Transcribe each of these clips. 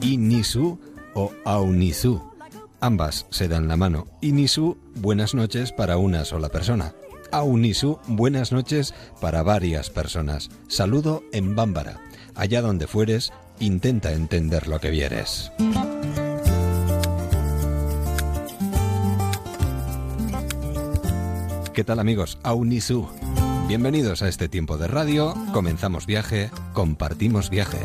Inisu o Aunisu. Ambas se dan la mano. Inisu, buenas noches para una sola persona. Aunisu, buenas noches para varias personas. Saludo en Bámbara. Allá donde fueres, intenta entender lo que vieres. ¿Qué tal amigos? Aunisu. Bienvenidos a este tiempo de radio. Comenzamos viaje, compartimos viaje.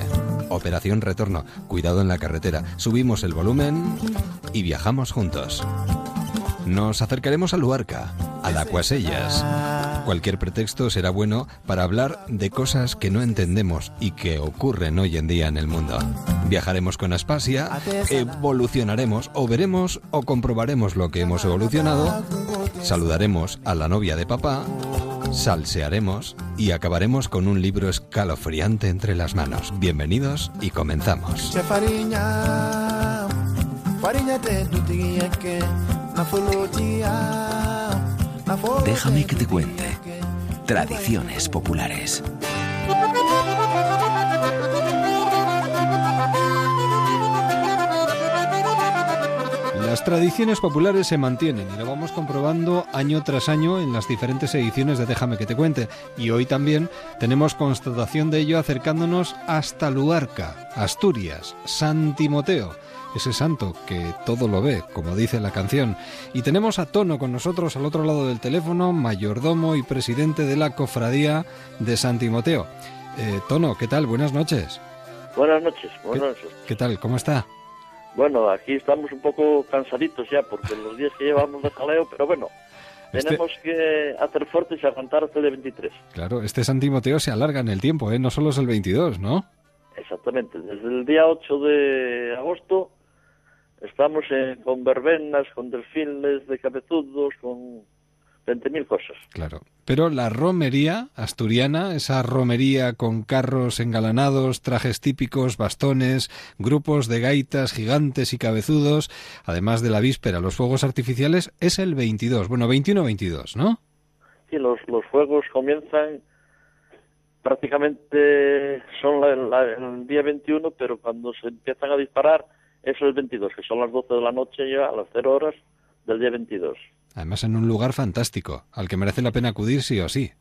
Operación Retorno. Cuidado en la carretera. Subimos el volumen y viajamos juntos. Nos acercaremos a Luarca, a la Cuasellas. Cualquier pretexto será bueno para hablar de cosas que no entendemos y que ocurren hoy en día en el mundo. Viajaremos con Aspasia, evolucionaremos o veremos o comprobaremos lo que hemos evolucionado, saludaremos a la novia de papá, salsearemos y acabaremos con un libro escalofriante entre las manos. Bienvenidos y comenzamos. Déjame que te cuente. Tradiciones populares. Las tradiciones populares se mantienen y lo vamos comprobando año tras año en las diferentes ediciones de Déjame que te cuente. Y hoy también tenemos constatación de ello acercándonos hasta Luarca, Asturias, San Timoteo ese santo que todo lo ve, como dice la canción. Y tenemos a Tono con nosotros al otro lado del teléfono, mayordomo y presidente de la cofradía de San Timoteo. Eh, Tono, ¿qué tal? Buenas noches. Buenas noches, buenas noches. ¿Qué tal? ¿Cómo está? Bueno, aquí estamos un poco cansaditos ya porque los días que llevamos de jaleo, pero bueno, este tenemos que hacer fuertes y aguantar hasta el 23. Claro, este San Timoteo se alarga en el tiempo, ¿eh? No solo es el 22, ¿no? Exactamente, desde el día 8 de agosto Estamos con verbenas, con delfines de cabezudos, con 20.000 cosas. Claro. Pero la romería asturiana, esa romería con carros engalanados, trajes típicos, bastones, grupos de gaitas gigantes y cabezudos, además de la víspera, los fuegos artificiales, es el 22. Bueno, 21-22, ¿no? Sí, los, los fuegos comienzan prácticamente son el día 21, pero cuando se empiezan a disparar eso es el 22, que son las 12 de la noche ya, a las 0 horas del día 22. Además en un lugar fantástico, al que merece la pena acudir sí o sí.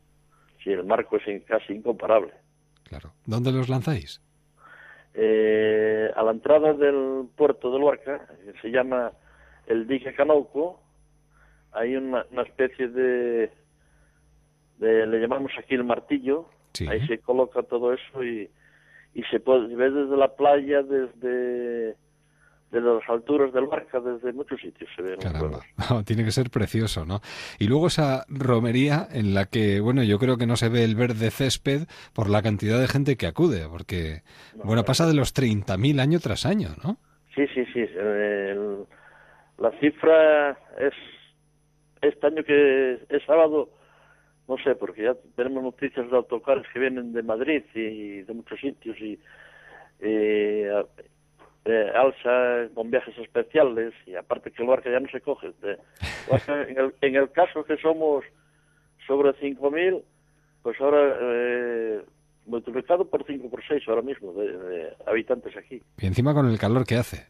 Sí, el marco es casi incomparable. Claro. ¿Dónde los lanzáis? Eh, a la entrada del puerto de Luarca, que se llama el dique Canauco, hay una, especie de, le llamamos aquí el martillo, ahí se coloca todo eso y, y se puede ver desde la playa, desde de las alturas del Barca desde muchos sitios se ven Caramba. tiene que ser precioso, ¿no? Y luego esa romería en la que, bueno, yo creo que no se ve el verde césped por la cantidad de gente que acude, porque, bueno, pasa de los 30.000 año tras año, ¿no? Sí, sí, sí. la cifra es este año que es sábado, no sé, porque ya tenemos noticias de autocares que vienen de Madrid y de muchos sitios y eh, de alza con viajes especiales y aparte que el barco ya no se coge. en, el, en el caso que somos sobre 5.000, pues ahora eh, multiplicado por 5 por 6 ahora mismo de, habitantes aquí. Y encima con el calor que hace.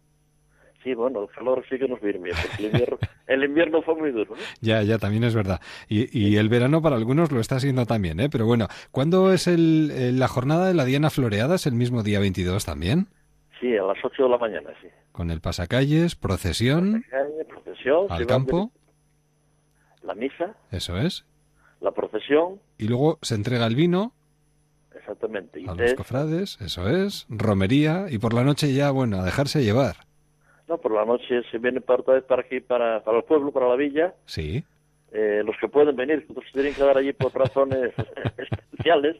Sí, bueno, el calor sí que nos viene bien, porque el invierno, el invierno fue muy duro. Ya, ya, también es verdad. Y, y, el verano para algunos lo está haciendo también, ¿eh? Pero bueno, ¿cuándo es el, la jornada de la Diana Floreada? ¿Es el mismo día 22 también? Sí, a las 8 de la mañana, sí. Con el pasacalles, procesión. procesión. Al campo. La misa. Eso es. La procesión. Y luego se entrega el vino. Exactamente. a los cofrades, eso es. Romería. Y por la noche ya, bueno, a dejarse llevar. No, por la noche se viene para para aquí, para, para el pueblo, para la villa. Sí. Eh, los que pueden venir, otros tienen que dar allí por razones especiales.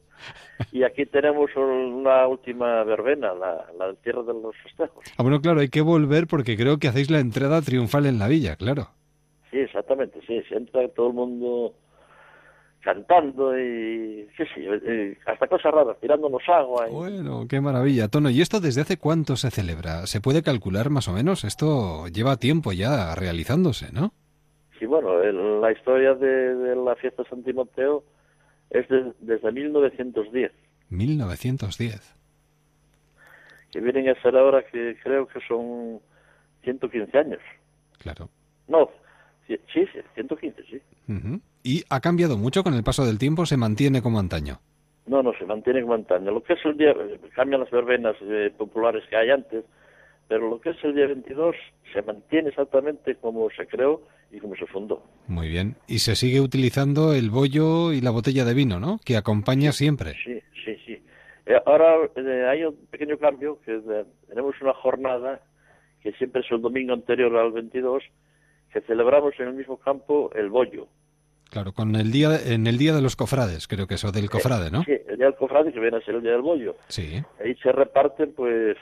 Y aquí tenemos una última verbena, la, la Tierra de los Festejos. Ah, bueno, claro, hay que volver porque creo que hacéis la entrada triunfal en la villa, claro. Sí, exactamente, sí, se entra todo el mundo cantando y sí, sí, hasta cosas raras, tirándonos agua. Bueno, qué maravilla, Tono. ¿Y esto desde hace cuánto se celebra? ¿Se puede calcular más o menos? Esto lleva tiempo ya realizándose, ¿no? Sí, bueno, la historia de, la fiesta de San Timoteo es desde 1910. 1910. que vienen a ser ahora que creo que son 115 años. Claro. No, sí, sí, 115, sí. ¿Y ha cambiado mucho con el paso del tiempo? ¿Se mantiene como antaño? No, no, se mantiene como antaño. Lo que es el día, cambian las verbenas eh, populares que hay antes, pero lo que es el día 22 se mantiene exactamente como se creó y como se fundó. Muy bien. Y se sigue utilizando el bollo y la botella de vino, ¿no? Que acompaña siempre. Sí, sí, sí. Eh, ahora eh, hay un pequeño cambio, que tenemos una jornada que siempre es el domingo anterior al 22, que celebramos en el mismo campo el bollo. Claro, con el día en el día de los cofrades, creo que eso del eh, cofrade, ¿no? Sí, el día del cofrade que viene a ser el día del bollo. Sí. Ahí se reparten, pues,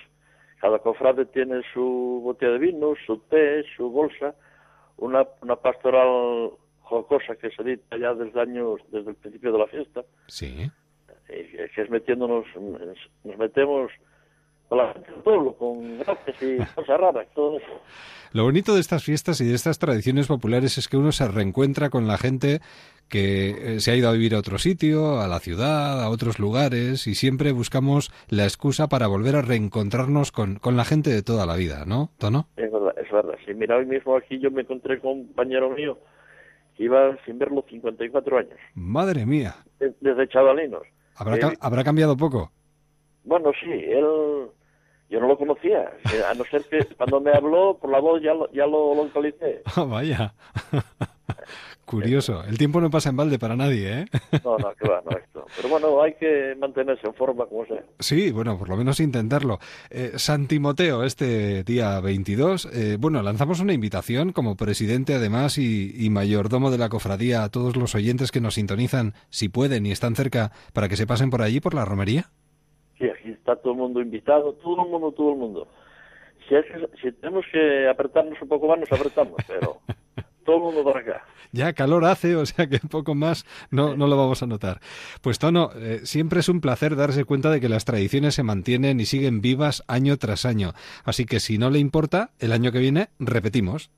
cada cofrade tiene su botella de vino, su té, su bolsa, una, una pastoral jocosa que se edita ya desde años, desde el principio de la fiesta. Sí. Eh, que es metiéndonos, nos metemos con la gente del pueblo, con gracias y cosas raras, todo eso. Lo bonito de estas fiestas y de estas tradiciones populares es que uno se reencuentra con la gente que eh, se ha ido a vivir a otro sitio, a la ciudad, a otros lugares, y siempre buscamos la excusa para volver a reencontrarnos con, con la gente de toda la vida, ¿no, Tono? Es verdad, es verdad. Sí, mira, hoy mismo aquí yo me encontré con un compañero mío que iba sin verlo 54 años. Madre mía. Desde chavalinos. ¿Habrá, eh, ¿Habrá cambiado poco? Bueno, sí, él yo no lo conocía, a no ser que cuando me habló por la voz ya lo, ya lo localicé. Oh, vaya. Curioso. El tiempo no pasa en balde para nadie, ¿eh? No, no, claro, no esto. Pero bueno, hay que mantenerse en forma como sea. Sí, bueno, por lo menos intentarlo. Eh, San Timoteo, este día 22, eh, bueno, lanzamos una invitación como presidente además y, y, mayordomo de la cofradía a todos los oyentes que nos sintonizan, si pueden y están cerca, para que se pasen por allí, por la romería. Está todo el mundo invitado, todo el mundo, todo el mundo. Si, si tenemos que apretarnos un poco más, nos apretamos, pero todo el mundo por acá. Ya calor hace, o sea que un poco más no, no lo vamos a notar. Pues Tono, eh, siempre es un placer darse cuenta de que las tradiciones se mantienen y siguen vivas año tras año. Así que si no le importa, el año que viene repetimos.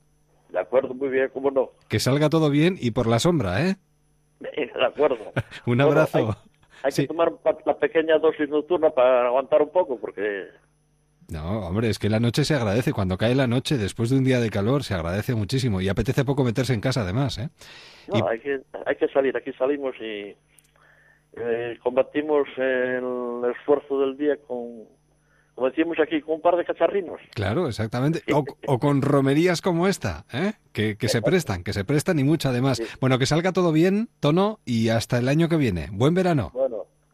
De acuerdo, muy bien, cómo no. Que salga todo bien y por la sombra, ¿eh? De acuerdo. un abrazo. Hay que tomar la pequeña dosis nocturna para aguantar un poco, porque... No, hombre, es que la noche se agradece. Cuando cae la noche, después de un día de calor, se agradece muchísimo. Y apetece poco meterse en casa, además, ¿eh? No, hay, que, hay que salir. Aquí salimos y eh, combatimos el esfuerzo del día con, como decíamos aquí, con un par de cacharrinos. Claro, exactamente. O, con romerías como esta, ¿eh? que, que se prestan, que se prestan y mucho además. Bueno, que salga todo bien, Tono, y hasta el año que viene. Buen verano. Bueno,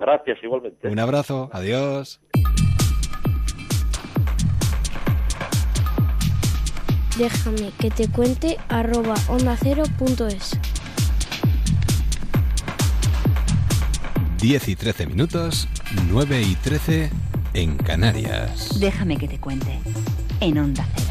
gracias igualmente. Un abrazo, adiós. Déjame que te cuente arroba onda cero punto es. 10 y 13 minutos, 9 y 13 en Canarias. Déjame que te cuente. En Onda Cero.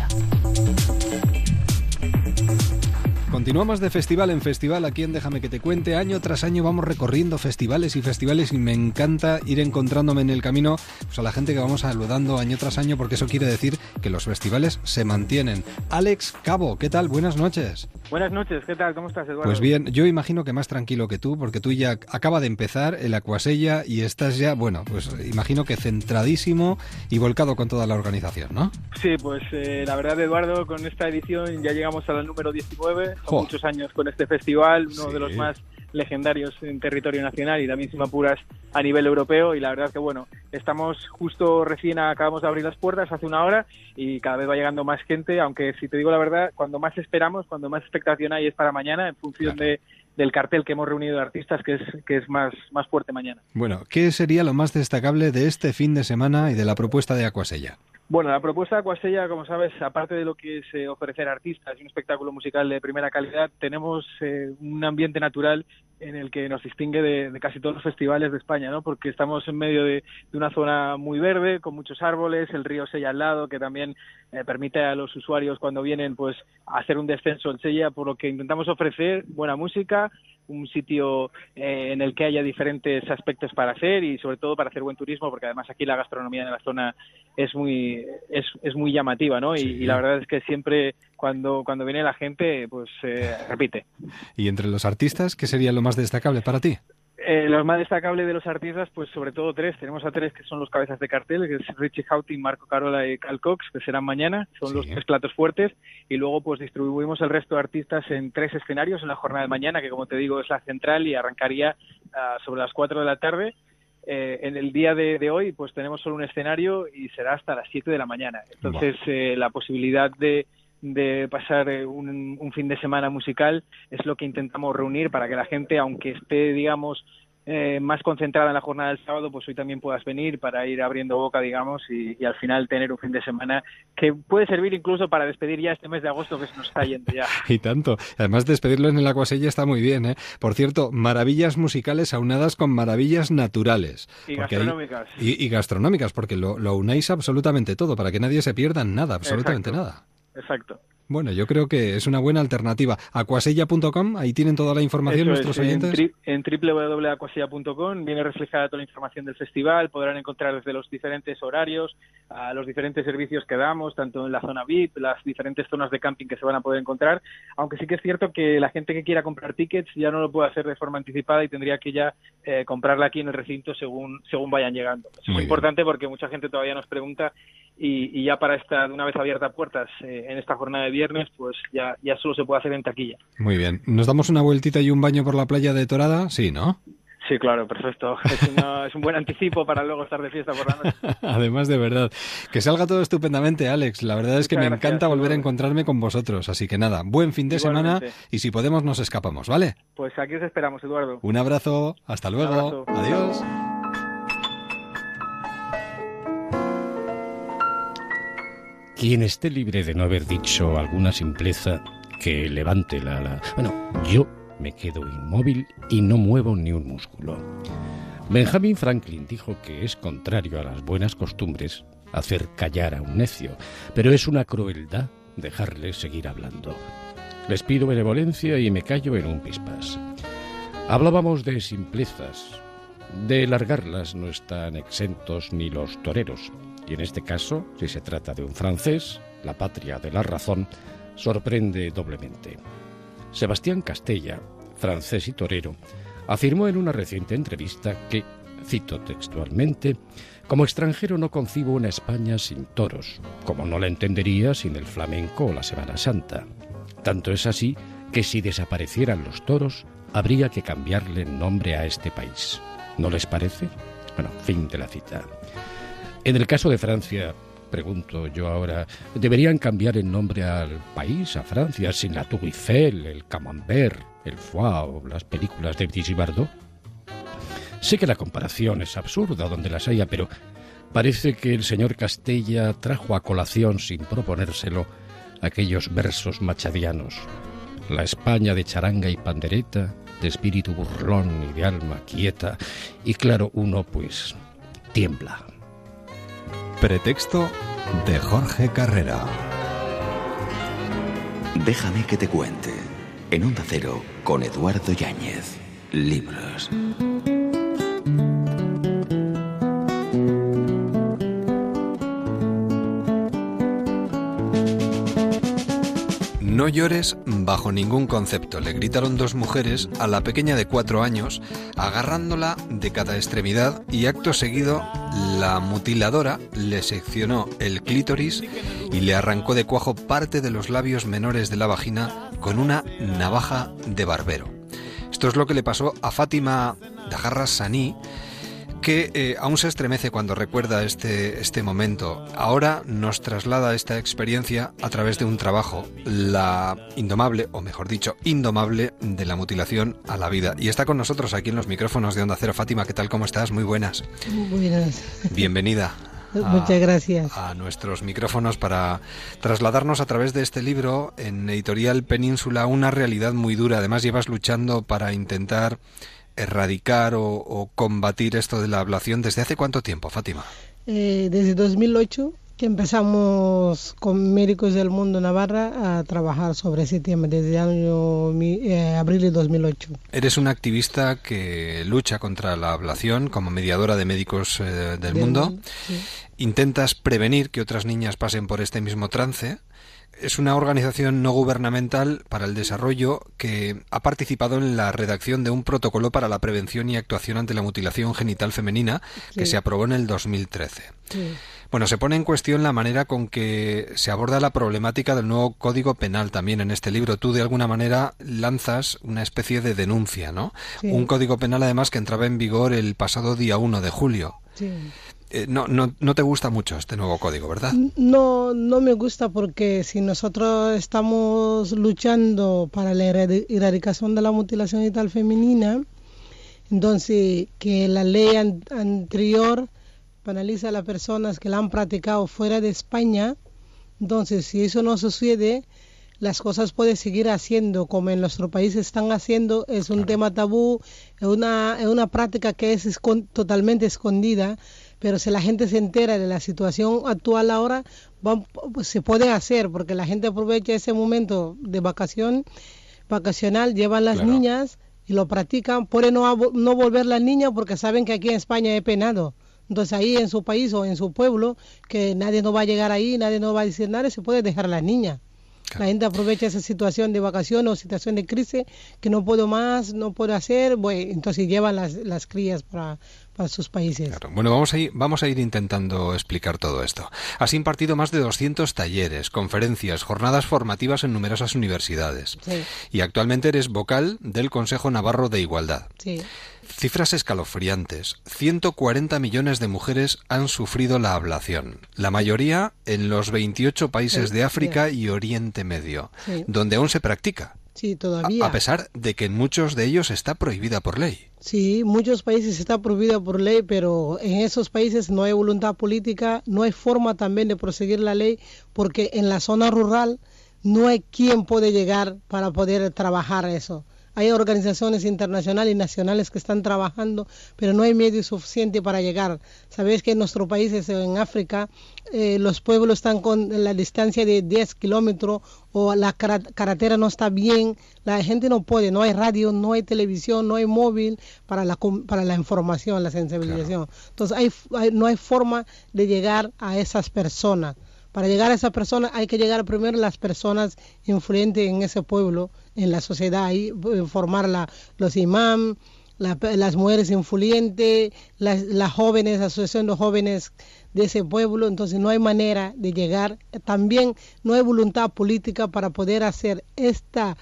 Continuamos de festival en festival aquí en Déjame que te cuente. Año tras año vamos recorriendo festivales y festivales y me encanta ir encontrándome en el camino pues, a la gente que vamos saludando año tras año porque eso quiere decir que los festivales se mantienen. Alex Cabo, ¿qué tal? Buenas noches. Buenas noches, ¿qué tal? ¿Cómo estás, Eduardo? Pues bien, yo imagino que más tranquilo que tú porque tú ya acaba de empezar el Acuasella y estás ya, bueno, pues imagino que centradísimo y volcado con toda la organización, ¿no? Sí, pues eh, la verdad, Eduardo, con esta edición ya llegamos al número 19 muchos años con este festival, uno de los más legendarios en territorio nacional y también sin apuras a nivel europeo y la verdad que bueno, estamos justo recién acabamos de abrir las puertas hace una hora y cada vez va llegando más gente, aunque si te digo la verdad, cuando más esperamos, cuando más expectación hay es para mañana en función de del cartel que hemos reunido de artistas que es que es más más fuerte mañana. Bueno, ¿qué sería lo más destacable de este fin de semana y de la propuesta de Acuasella? Bueno, la propuesta de Acuasella, como sabes, aparte de lo que es eh, ofrecer artistas y un espectáculo musical de primera calidad, tenemos eh, un ambiente natural en el que nos distingue de, casi todos los festivales de España, ¿no? Porque estamos en medio de, una zona muy verde, con muchos árboles, el río Sella al lado, que también eh, permite a los usuarios cuando vienen, pues, hacer un descenso en Sella, por lo que intentamos ofrecer buena música, un sitio eh, en el que haya diferentes aspectos para hacer y sobre todo para hacer buen turismo porque además aquí la gastronomía de la zona es muy es, es muy llamativa no y, la verdad es que siempre cuando cuando viene la gente pues eh, repite. Y entre los artistas qué sería lo más destacable para ti Eh, los más destacables de los artistas, pues sobre todo tres. Tenemos a tres que son los cabezas de cartel, que es Richie Houghton, Marco Carola y Cal Cox, que serán mañana. Son los tres platos fuertes. Y luego pues distribuimos el resto de artistas en tres escenarios en la jornada de mañana, que como te digo es la central y arrancaría ah, sobre las cuatro de la tarde. Eh, en el día de, hoy pues tenemos solo un escenario y será hasta las siete de la mañana. Entonces eh, la posibilidad de de pasar eh, un, un, fin de semana musical es lo que intentamos reunir para que la gente, aunque esté, digamos, eh, más concentrada en la jornada del sábado, pues hoy también puedas venir para ir abriendo boca, digamos, y, al final tener un fin de semana que puede servir incluso para despedir ya este mes de agosto que se nos está yendo ya. y tanto. Además, despedirlo en el Acuasella está muy bien, ¿eh? Por cierto, maravillas musicales aunadas con maravillas naturales. Y gastronómicas. y, gastronómicas, porque lo, lo unáis absolutamente todo, para que nadie se pierda nada, absolutamente nada. Exacto. Bueno, yo creo que es una buena alternativa. Acuasella.com, ahí tienen toda la información nuestros oyentes. En, www.acuasella.com viene reflejada toda la información del festival, podrán encontrar desde los diferentes horarios, a los diferentes servicios que damos, tanto en la zona VIP, las diferentes zonas de camping que se van a poder encontrar, aunque sí que es cierto que la gente que quiera comprar tickets ya no lo puede hacer de forma anticipada y tendría que ya eh, comprarla aquí en el recinto según, según vayan llegando. Es muy, importante porque mucha gente todavía nos pregunta y, ya para esta, una vez abierta puertas eh, en esta jornada de viernes, pues ya, ya solo se puede hacer en taquilla. Muy bien. ¿Nos damos una vueltita y un baño por la playa de Torada? Sí, ¿no? Sí, claro, perfecto. Es, es, un buen anticipo para luego estar de fiesta por la noche. Además, de verdad. Que salga todo estupendamente, Alex. La verdad es que me encanta volver a encontrarme con vosotros. Así que nada, buen fin de semana y si podemos nos escapamos, ¿vale? Pues aquí os esperamos, Eduardo. Un abrazo. Hasta luego. Adiós. Quien esté libre de no haber dicho alguna simpleza, que levante la... la... Bueno, yo me quedo inmóvil y no muevo ni un músculo. Benjamin Franklin dijo que es contrario a las buenas costumbres hacer callar a un necio, pero es una crueldad dejarle seguir hablando. Les pido benevolencia y me callo en un pispas. Hablábamos de simplezas. De largarlas no están exentos ni los toreros, y en este caso, si se trata de un francés, la patria de la razón, sorprende doblemente. Sebastián Castella, francés y torero, afirmó en una reciente entrevista que, cito textualmente, como extranjero no concibo una España sin toros, como no la entendería sin el flamenco o la Semana Santa. Tanto es así que si desaparecieran los toros, habría que cambiarle nombre a este país. ¿No les parece? Bueno, fin de la cita. En el caso de Francia, pregunto yo ahora, ¿deberían cambiar el nombre al país, a Francia, sin la Tour Eiffel, el Camembert, el Foie o las películas de Bardot? Sé que la comparación es absurda donde las haya, pero parece que el señor Castella trajo a colación sin proponérselo aquellos versos machadianos. La España de charanga y pandereta, de espíritu burlón y de alma quieta, y claro, uno pues tiembla. Pretexto de Jorge Carrera. Déjame que te cuente. En Onda Cero con Eduardo Yáñez. Libros. No llores bajo ningún concepto, le gritaron dos mujeres a la pequeña de cuatro años, agarrándola de cada extremidad y acto seguido la mutiladora le seccionó el clítoris y le arrancó de cuajo parte de los labios menores de la vagina con una navaja de barbero. Esto es lo que le pasó a Fátima Dajarra Saní, que eh, aún se estremece cuando recuerda este, este momento. Ahora nos traslada esta experiencia a través de un trabajo, la indomable, o mejor dicho, indomable de la mutilación a la vida. Y está con nosotros aquí en los micrófonos de Onda Cero. Fátima, ¿qué tal? ¿Cómo estás? Muy buenas. Muy buenas. Bienvenida. Muchas gracias. A nuestros micrófonos para trasladarnos a través de este libro en Editorial Península una realidad muy dura. Además, llevas luchando para intentar erradicar o, combatir esto de la ablación desde hace cuánto tiempo, Fátima? Eh, desde 2008 que empezamos con Médicos del Mundo Navarra a trabajar sobre ese tema desde el año eh, abril de 2008. Eres una activista que lucha contra la ablación como mediadora de médicos eh, del, mundo. Intentas prevenir que otras niñas pasen por este mismo trance es una organización no gubernamental para el desarrollo que ha participado en la redacción de un protocolo para la prevención y actuación ante la mutilación genital femenina que se aprobó en el 2013. Bueno, se pone en cuestión la manera con que se aborda la problemática del nuevo Código Penal también en este libro. Tú de alguna manera lanzas una especie de denuncia, ¿no? Un Código Penal además que entraba en vigor el pasado día 1 de julio. Eh, no, no, no te gusta mucho este nuevo código, ¿verdad? No, no me gusta porque si nosotros estamos luchando para la erradicación de la mutilación genital femenina, entonces que la ley anterior penaliza a las personas que la han practicado fuera de España, entonces si eso no sucede, las cosas pueden seguir haciendo como en nuestro país están haciendo, es un tema tabú, es una, es una práctica que es totalmente escondida, pero si la gente se entera de la situación actual ahora, pues se puede hacer, porque la gente aprovecha ese momento de vacación, vacacional, llevan las niñas y lo practican, puede no, no volver las niñas porque saben que aquí en España es penado. Entonces ahí en su país o en su pueblo, que nadie no va a llegar ahí, nadie no va a decir nada, se puede dejar a las niñas. La gente aprovecha esa situación de vacación o situación de crisis que no puedo más, no puedo hacer, bueno, entonces llevan las, las crías para, para sus países. Bueno, vamos a, ir, vamos a ir intentando explicar todo esto. Has impartido más de 200 talleres, conferencias, jornadas formativas en numerosas universidades. Y actualmente eres vocal del Consejo Navarro de Igualdad. Sí. Cifras escalofriantes. 140 millones de mujeres han sufrido la ablación, la mayoría en los 28 países de África y Oriente Medio, donde aún se practica. Sí, todavía. A, pesar de que en muchos de ellos está prohibida por ley. Sí, muchos países está prohibida por ley, pero en esos países no hay voluntad política, no hay forma también de proseguir la ley, porque en la zona rural no hay quien puede llegar para poder trabajar eso. Hay organizaciones internacionales y nacionales que están trabajando, pero no hay medios suficientes para llegar. Sabéis que en nuestro país, en África, eh, los pueblos están con la distancia de 10 kilómetros o la carretera no está bien, la gente no puede, no hay radio, no hay televisión, no hay móvil para la, para la información, la sensibilización. Entonces hay, no hay forma de llegar a esas personas. Para llegar a esas personas hay que llegar primero a las personas influyentes en ese pueblo en la sociedad, y eh, formar la, los imán, las mujeres influyentes, las, las jóvenes, asociación de jóvenes de ese pueblo, entonces no hay manera de llegar, también no hay voluntad política para poder hacer esta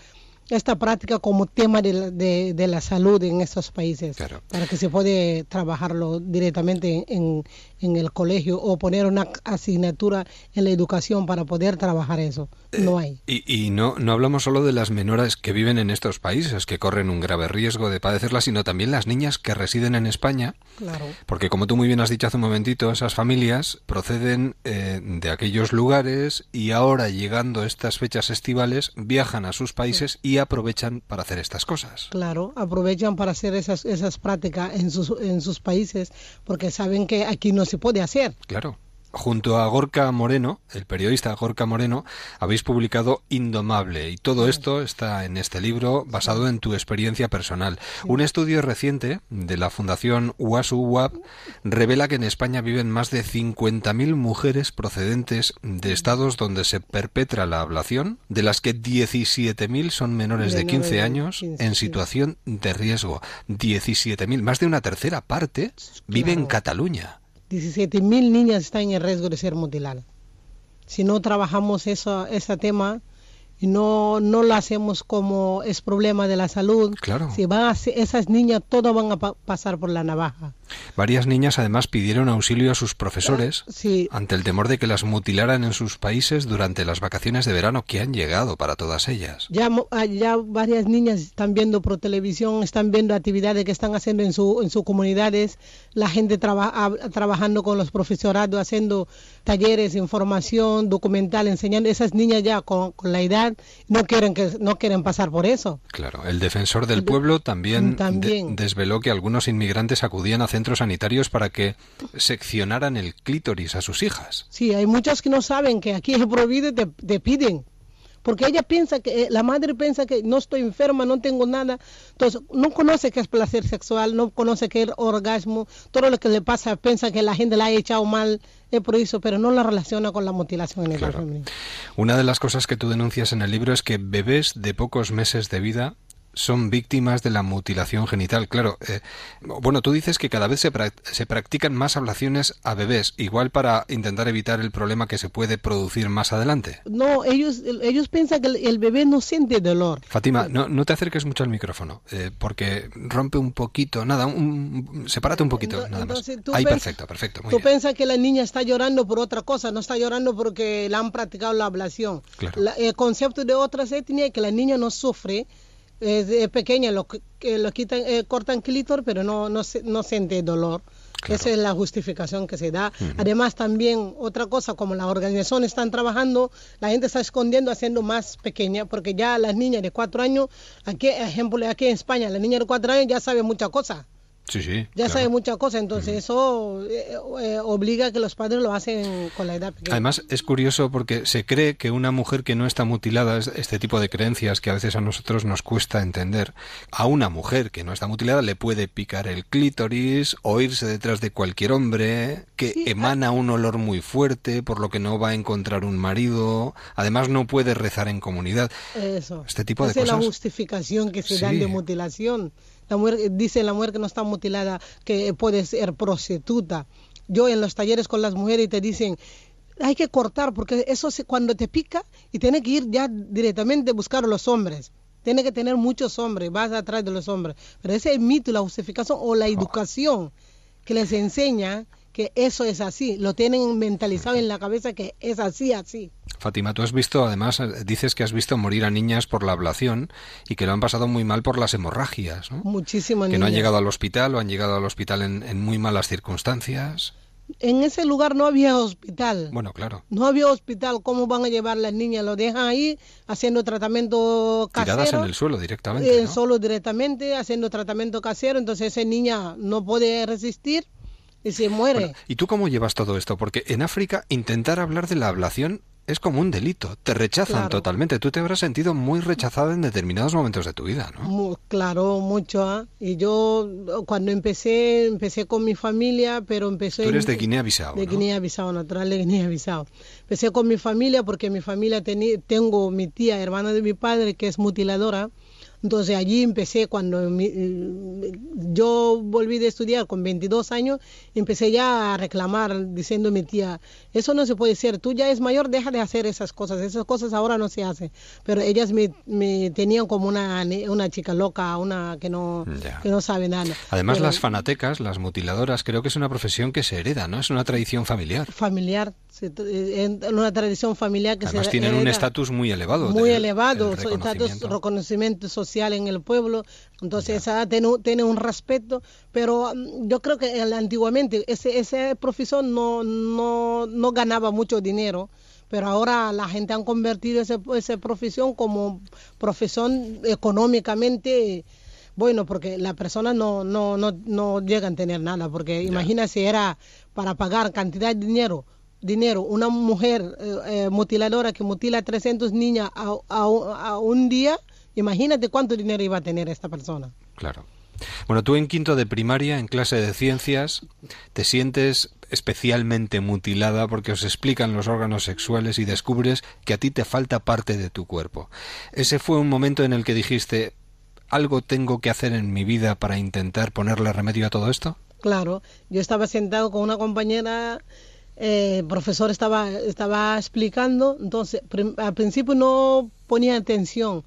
esta práctica como tema de la, salud en estos países, para que se puede trabajarlo directamente en, en el colegio o poner una asignatura en la educación para poder trabajar eso. No eh, hay. y, y no, no hablamos solo de las menores que viven en estos países, que corren un grave riesgo de padecerla, sino también las niñas que residen en España. Claro. Porque como tú muy bien has dicho hace un momentito, esas familias proceden eh, de aquellos lugares y ahora llegando estas fechas estivales viajan a sus países y aprovechan para hacer estas cosas. Claro, aprovechan para hacer esas, esas prácticas en sus, en sus países porque saben que aquí no se se puede hacer. Claro. Junto a Gorka Moreno, el periodista Gorka Moreno, habéis publicado Indomable y todo esto está en este libro basado en tu experiencia personal. Un estudio reciente de la Fundación UASU revela que en España viven más de 50.000 mujeres procedentes de estados donde se perpetra la ablación, de las que 17.000 son menores de 15 años en situación de riesgo. 17.000, más de una tercera parte vive en Cataluña. 17 mil niñas están en riesgo de ser mutiladas. Si no trabajamos eso, ese tema, y no, no lo hacemos como es problema de la salud, claro. si van a, esas niñas todas van a pasar por la navaja. Varias niñas además pidieron auxilio a sus profesores sí. ante el temor de que las mutilaran en sus países durante las vacaciones de verano que han llegado para todas ellas. Ya, ah, ya varias niñas están viendo por televisión, están viendo actividades que están haciendo en, su, en sus comunidades, la gente ah, trabajando con los profesorados, haciendo talleres, información, documental, enseñando. Esas niñas ya con, la edad no quieren, que, no quieren pasar por eso. Claro, el defensor del pueblo también, desveló que algunos inmigrantes acudían a centros sanitarios para que seccionaran el clítoris a sus hijas. Sí, hay muchas que no saben que aquí es prohibido y te, piden porque ella piensa que, eh, la madre piensa que no estoy enferma, no tengo nada, entonces no conoce qué es placer sexual, no conoce qué es orgasmo, todo lo que le pasa, piensa que la gente la ha echado mal, es por eso, pero no la relaciona con la mutilación en claro. Una de las cosas que tú denuncias en el libro es que bebés de pocos meses de vida son víctimas de la mutilación genital. Claro, eh, bueno, tú dices que cada vez se, se, practican más ablaciones a bebés, igual para intentar evitar el problema que se puede producir más adelante. No, ellos, ellos piensan que el, bebé no siente dolor. Fátima, no, no te acerques mucho al micrófono, eh, porque rompe un poquito, nada, un, sepárate un poquito, nada más. Ahí, perfecto, perfecto. tú piensas que la niña está llorando por otra cosa, no está llorando porque la han practicado la ablación. Claro. el concepto de otras etnias es que la niña no sufre es, pequeña, lo, lo quitan, eh, cortan clítor, pero no, no, no siente dolor. Esa es la justificación que se da. Además, también otra cosa, como las organizaciones están trabajando, la gente está escondiendo, haciendo más pequeña, porque ya las niñas de cuatro años, aquí, ejemplo, aquí en España, la niña de cuatro años ya sabe muchas cosas. Sí, sí. Ya sabe muchas cosas, entonces eso eh, eh, obliga a que los padres lo hacen con la edad pequeña. Además, es curioso porque se cree que una mujer que no está mutilada, este tipo de creencias que a veces a nosotros nos cuesta entender, a una mujer que no está mutilada le puede picar el clítoris o irse detrás de cualquier hombre, que ah. emana un olor muy fuerte, por lo que no va a encontrar un marido, además no puede rezar en comunidad. Eso. Este tipo de cosas. es la justificación que se dan de mutilación. La mujer, dice la mujer que no está mutilada que puede ser prostituta. Yo en los talleres con las mujeres te dicen, hay que cortar porque eso es cuando te pica y tiene que ir ya directamente a buscar a los hombres. Tiene que tener muchos hombres, vas atrás de los hombres. Pero ese es el mito, la justificación o la educación que les enseña que eso es así, lo tienen mentalizado en la cabeza que es así, así. Fátima, tú has visto, además, eh, dices que has visto morir a niñas por la ablación y que lo han pasado muy mal por las hemorragias, ¿no? Muchísimas Que no han llegado al hospital o han llegado al hospital en, muy malas circunstancias. En ese lugar no había hospital. Bueno, claro. No había hospital. ¿Cómo van a llevar las niñas? Lo dejan ahí haciendo tratamiento casero. Tiradas en el suelo directamente. En solo directamente, haciendo tratamiento casero. Entonces esa niña no puede resistir y se muere. ¿Y tú cómo llevas todo esto? Porque en África intentar hablar de la ablación es como un delito, te rechazan totalmente. Tú te habrás sentido muy rechazada en determinados momentos de tu vida, ¿no? claro, mucho. ¿ah? Y yo cuando empecé, empecé con mi familia, pero empecé... Tú eres de Guinea-Bissau, De Guinea-Bissau, natural de Guinea-Bissau. Empecé con mi familia porque mi familia tenía, tengo mi tía, hermana de mi padre, que es mutiladora. Entonces allí empecé cuando yo volví de estudiar con 22 años, empecé ya a reclamar diciendo mi tía, eso no se puede ser, tú ya es mayor, deja de hacer esas cosas, esas cosas ahora no se hacen. Pero ellas me, tenían como una, una chica loca, una que no, que no sabe nada. Además las fanatecas, las mutiladoras, creo que es una profesión que se hereda, ¿no? Es una tradición familiar. Familiar, en una tradición familiar que Además tienen un estatus muy elevado. Muy elevado, estatus reconocimiento social en el pueblo, entonces esa tiene, tiene, un respeto, pero mm, yo creo que antiguamente ese, ese profesor no, no, no ganaba mucho dinero pero ahora la gente ha convertido esa ese profesión como profesión económicamente bueno, porque la persona no, no, no, no llega a tener nada, porque imagina si era para pagar cantidad de dinero dinero. Una mujer eh, eh, mutiladora que mutila 300 niñas a, a, un día, imagínate cuánto dinero iba a tener esta persona. Claro. Bueno, tú en quinto de primaria, en clase de ciencias, te sientes especialmente mutilada porque os explican los órganos sexuales y descubres que a ti te falta parte de tu cuerpo. Ese fue un momento en el que dijiste, ¿algo tengo que hacer en mi vida para intentar ponerle remedio a todo esto? Claro, yo estaba sentado con una compañera eh, el profesor estaba, estaba explicando, entonces al principio no ponía atención.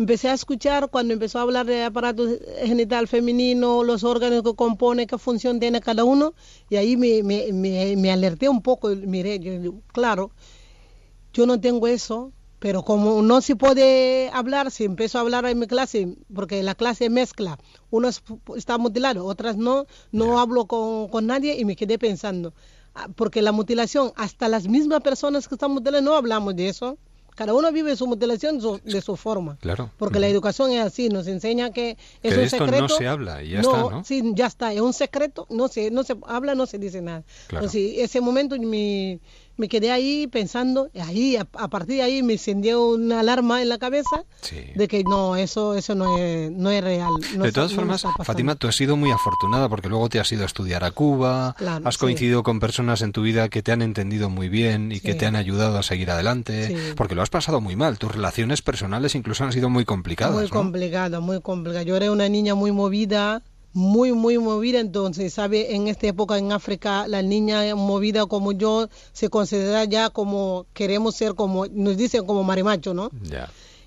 Empecé a escuchar cuando empezó a hablar de aparato genital femenino, los órganos que compone, qué función tiene cada uno, y ahí me, me, me, alerté un poco, miré, yo, claro, yo no tengo eso, pero como no se puede hablar, si empiezo a hablar en mi clase, porque la clase mezcla, unos está mutilado, otras no, no hablo con, con nadie y me quedé pensando, Ah, porque la mutilación, hasta las mismas personas que están mutilando, no hablamos de eso. Cada uno vive su mutilación de su forma. Claro. Porque la educación es así, nos enseña que es un esto secreto. no se habla y ya está, ¿no? Sí, ya está, es un secreto, no se, no se habla, no se dice nada. Entonces, ese momento mi, me quedé ahí pensando, ahí a, a partir de ahí me encendió una alarma en la cabeza Sí. de que no, eso eso no es, no es real. no de todas formas. Fátima, tú has sido muy afortunada porque luego te has ido a estudiar a Cuba, Claro, has sí. coincidido con personas en tu vida que te han entendido muy bien y que te han ayudado a seguir adelante, porque lo has pasado muy mal. Tus relaciones personales incluso han sido muy complicadas. Muy complicado, muy complicado. Yo era una niña muy movida, muy, muy movida. Entonces, ¿sabe? En esta época en África, la niña movida como yo se considera ya como, queremos ser como, nos dicen como marimacho, ¿no?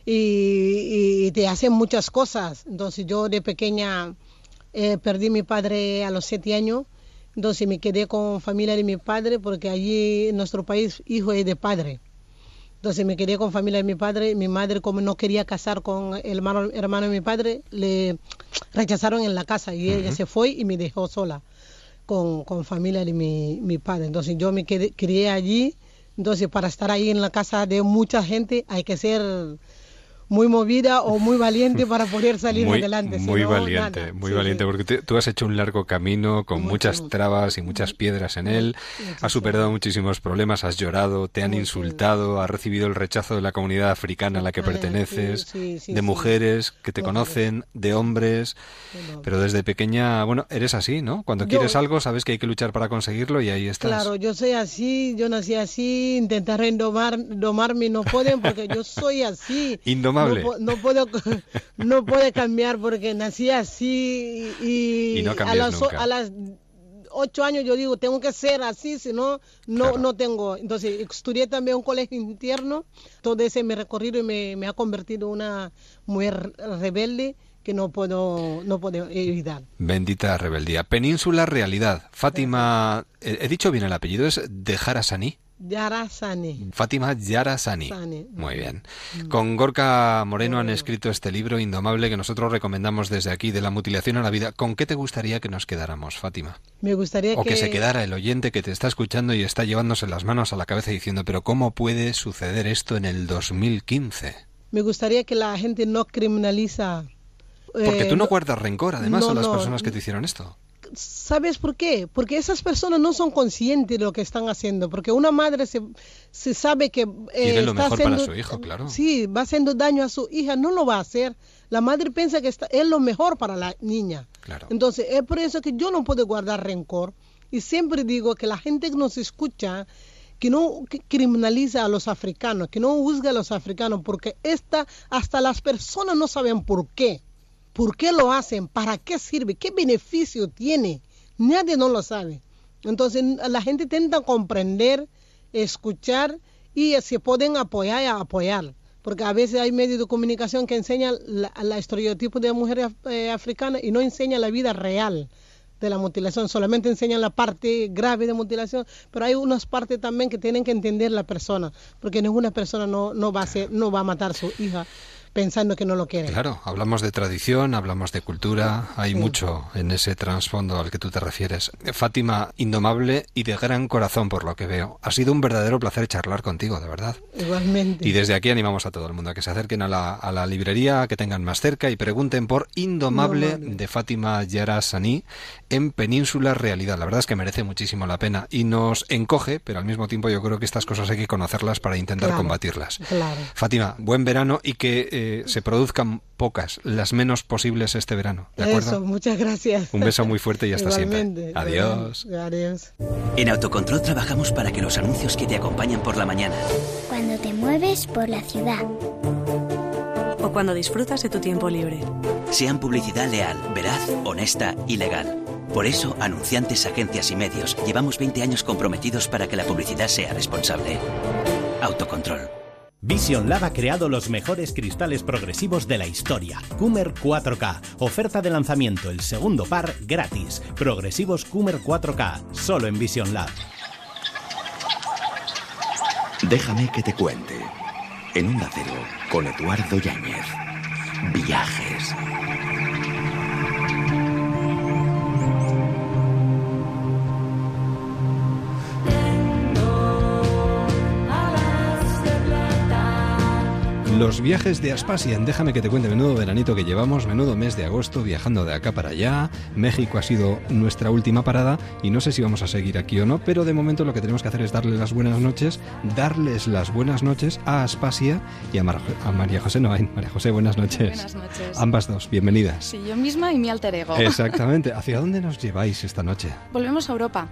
Y, y te hacen muchas cosas. Entonces yo de pequeña eh, perdí mi padre a los siete años, entonces me quedé con familia de mi padre porque allí en nuestro país hijo es de padre. Entonces me quedé con familia de mi padre, mi madre como no quería casar con el hermano, hermano de mi padre, le rechazaron en la casa y ella se fue y me dejó sola con, con familia de mi, mi padre. Entonces yo me quedé, crié allí, entonces para estar ahí en la casa de mucha gente hay que ser muy movida o muy valiente para poder salir muy, adelante. si muy no, valiente, nada. muy Sí, valiente, sí. porque te- tú has hecho un largo camino con Mucho, muchas mucho. trabas y muchas piedras en él, has superado muchísimos problemas, has llorado, te han Mucho. insultado, has recibido el rechazo de la comunidad africana a la que perteneces, sí, de mujeres que te conocen, de hombres, pero desde pequeña, bueno, eres así, ¿no? Cuando Yo- quieres algo sabes que hay que luchar para conseguirlo y ahí estás. Claro, yo soy así, yo nací así, intentaré domar, domarme, no pueden porque yo soy así. Indomable. No, puedo, no puede cambiar porque nací así y, Y no a, las, nunca. a las ocho años yo digo, tengo que ser así, si no, no, Claro. no tengo. Entonces, estudié también un colegio interno, todo ese mi recorrido y me, me ha convertido en una mujer rebelde que no puedo, no puedo evitar. Bendita rebeldía. Península Realidad. Fátima, he dicho bien el apellido, es Dejar a Saní. Yara Sane. Fátima Yara Sani. Muy bien. Con Gorka Moreno han escrito este libro indomable que nosotros recomendamos desde aquí, de la mutilación a la vida. ¿Con qué te gustaría que nos quedáramos, Fátima? Me gustaría O que se quedara el oyente que te está escuchando y está llevándose las manos a la cabeza diciendo, pero ¿cómo puede suceder esto en el 2015? Me gustaría que la gente no criminaliza. Porque eh, tú no guardas rencor, además, no, a las no. personas que te hicieron esto. ¿Sabes por qué? Porque esas personas no son conscientes de lo que están haciendo. Porque una madre se, se sabe que... eh, Quiere lo está mejor para su hijo, claro. Sí, va haciendo daño a su hija, no lo va a hacer. La madre piensa que está, es lo mejor para la niña. Claro. Entonces, es por eso que yo no puedo guardar rencor. Y siempre digo que la gente que nos escucha, que no criminaliza a los africanos, que no juzga a los africanos, porque esta, hasta las personas no saben por qué. ¿Por qué lo hacen? ¿Para qué sirve? ¿Qué beneficio tiene? Nadie no lo sabe. Entonces la gente intenta comprender, escuchar y se pueden apoyar y apoyar. Porque a veces hay medios de comunicación que enseñan la estereotipo de mujer eh, africana y no enseñan la vida real de la mutilación, solamente enseñan la parte grave de mutilación, pero hay unas partes también que tienen que entender la persona, porque ninguna persona no, va a no va a matar a su hija pensando que no lo quiere. Claro, hablamos de tradición, hablamos de cultura, hay Sí. mucho en ese trasfondo al que tú te refieres. Fátima, indomable y de gran corazón por lo que veo. Ha sido un verdadero placer charlar contigo, de verdad. Igualmente. Y desde aquí animamos a todo el mundo a que se acerquen a la, a la librería, que tengan más cerca y pregunten por Indomable, de Fátima Yara Saní en Península Realidad. La verdad es que merece muchísimo la pena y nos encoge, pero al mismo tiempo yo creo que estas cosas hay que conocerlas para intentar Claro, combatirlas. Claro. Fátima, buen verano y que eh, se produzcan pocas, las menos posibles este verano. ¿De acuerdo? Eso, muchas gracias. Un beso muy fuerte y hasta Igualmente, siempre. Adiós. Adiós. En Autocontrol trabajamos para que los anuncios que te acompañan por la mañana Cuando te mueves por la ciudad. O cuando disfrutas de tu tiempo libre. sean publicidad leal, veraz, honesta y legal. Por eso, anunciantes, agencias y medios llevamos 20 años comprometidos para que la publicidad sea responsable. Autocontrol. Vision Lab ha creado los mejores cristales progresivos de la historia. Coomer 4K. Oferta de lanzamiento, el segundo par gratis. Progresivos Coomer 4K. Solo en Vision Lab. Déjame que te cuente. En un acero con Eduardo Yáñez. Viajes. Los viajes de Aspasia, déjame que te cuente, menudo veranito que llevamos, menudo mes de agosto viajando de acá para allá. México ha sido nuestra última parada y no sé si vamos a seguir aquí o no, pero de momento lo que tenemos que hacer es darle las buenas noches, darles las buenas noches a Aspasia y a, María José Noain. María José, buenas noches. Buenas noches. Ambas dos, bienvenidas. Sí, yo misma y mi alter ego. Exactamente. ¿Hacia dónde nos lleváis esta noche? Volvemos a Europa.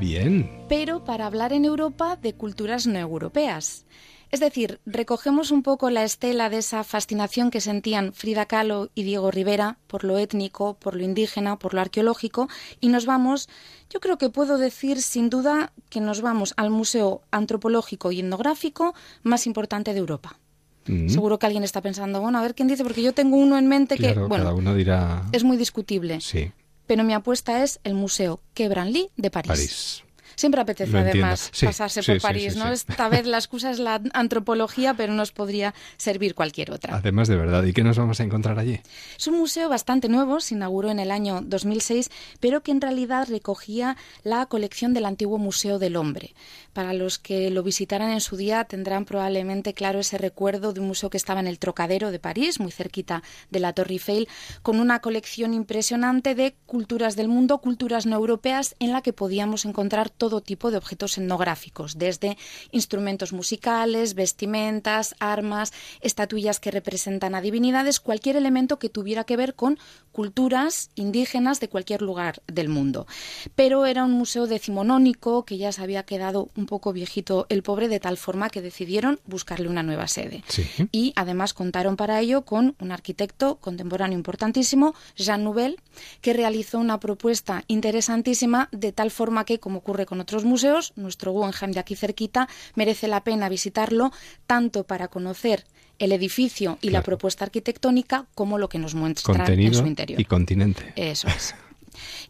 Bien. Pero para hablar en Europa de culturas no europeas. Es decir, recogemos un poco la estela de esa fascinación que sentían Frida Kahlo y Diego Rivera por lo étnico, por lo indígena, por lo arqueológico y nos vamos, yo creo que puedo decir sin duda que nos vamos al museo antropológico y etnográfico más importante de Europa. Mm. Seguro que alguien está pensando, bueno, a ver quién dice, porque yo tengo uno en mente que, bueno, cada uno dirá... es muy discutible. Sí. Pero mi apuesta es el Museo Quebranly de París. París. Siempre apetece además pasarse por París, ¿no? Esta vez la excusa es la antropología, pero nos podría servir cualquier otra. Además de verdad, ¿y qué nos vamos a encontrar allí? Es un museo bastante nuevo, se inauguró en el año 2006, pero que en realidad recogía la colección del antiguo Museo del Hombre. Para los que lo visitaran en su día tendrán probablemente claro ese recuerdo de un museo que estaba en el Trocadero de París, muy cerquita de la Torre Eiffel, con una colección impresionante de culturas del mundo, culturas no europeas, en la que podíamos encontrar todo todo tipo de objetos etnográficos, desde instrumentos musicales, vestimentas, armas, estatuillas que representan a divinidades, cualquier elemento que tuviera que ver con culturas indígenas de cualquier lugar del mundo. Pero era un museo decimonónico que ya se había quedado un poco viejito el pobre, de tal forma que decidieron buscarle una nueva sede. Y además contaron para ello con un arquitecto contemporáneo importantísimo, Jean Nouvel, que realizó una propuesta interesantísima de tal forma que, como ocurre con otros museos, nuestro Guggenheim de aquí cerquita merece la pena visitarlo tanto para conocer el edificio y la propuesta arquitectónica como lo que nos muestra en su interior. Y continente. Eso es.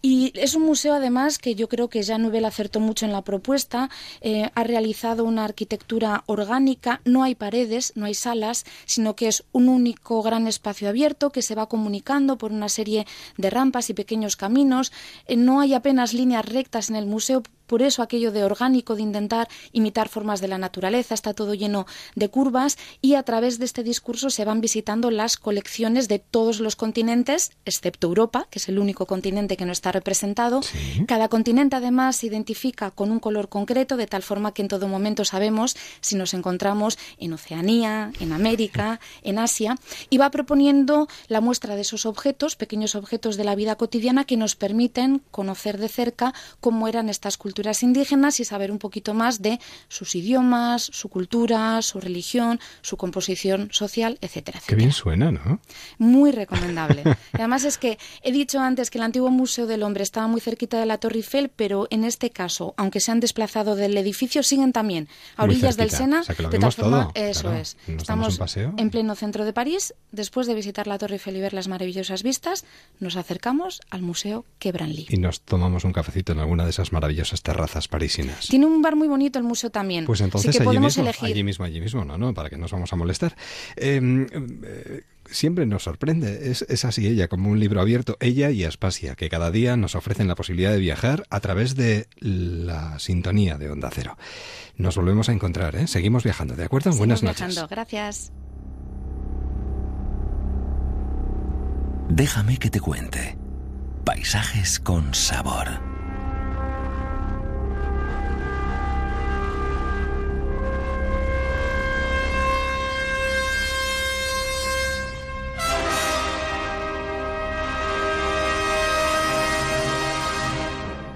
Y es un museo, además, que yo creo que Jean Nouvel acertó mucho en la propuesta. Eh, ha realizado una arquitectura orgánica. No hay paredes, no hay salas, sino que es un único gran espacio abierto que se va comunicando por una serie de rampas y pequeños caminos. Eh, no hay apenas líneas rectas en el museo por eso aquello de orgánico, de intentar imitar formas de la naturaleza, está todo lleno de curvas y a través de este discurso se van visitando las colecciones de todos los continentes, excepto Europa, que es el único continente que no está representado. Cada continente además se identifica con un color concreto, de tal forma que en todo momento sabemos si nos encontramos en Oceanía, en América, en Asia, y va proponiendo la muestra de esos objetos, pequeños objetos de la vida cotidiana que nos permiten conocer de cerca cómo eran estas culturas indígenas y saber un poquito más de sus idiomas, su cultura, su religión, su composición social, etcétera, etcétera. Qué bien suena, ¿no? Muy recomendable. Además es que he dicho antes que el antiguo Museo del Hombre estaba muy cerquita de la Torre Eiffel, pero en este caso, aunque se han desplazado del edificio, siguen también a orillas del Sena. de tal forma, eso es. Estamos en pleno centro de París. Después de visitar la Torre Eiffel y ver las maravillosas vistas, nos acercamos al Museo Quebranly. Y nos tomamos un cafecito en alguna de esas maravillosas terrazas parisinas. Tiene un bar muy bonito el museo también. Pues entonces allí, podemos mismo, elegir. allí mismo, allí mismo, no, no, para que nos vamos a molestar. Em, eh, siempre nos sorprende. Es, es, así ella, como un libro abierto, ella y Aspasia, que cada día nos ofrecen la posibilidad de viajar a través de la sintonía de Onda Cero. Nos volvemos a encontrar, ¿eh? Seguimos viajando, ¿de acuerdo? Buenas noches. Gracias. Déjame que te cuente. Paisajes con sabor.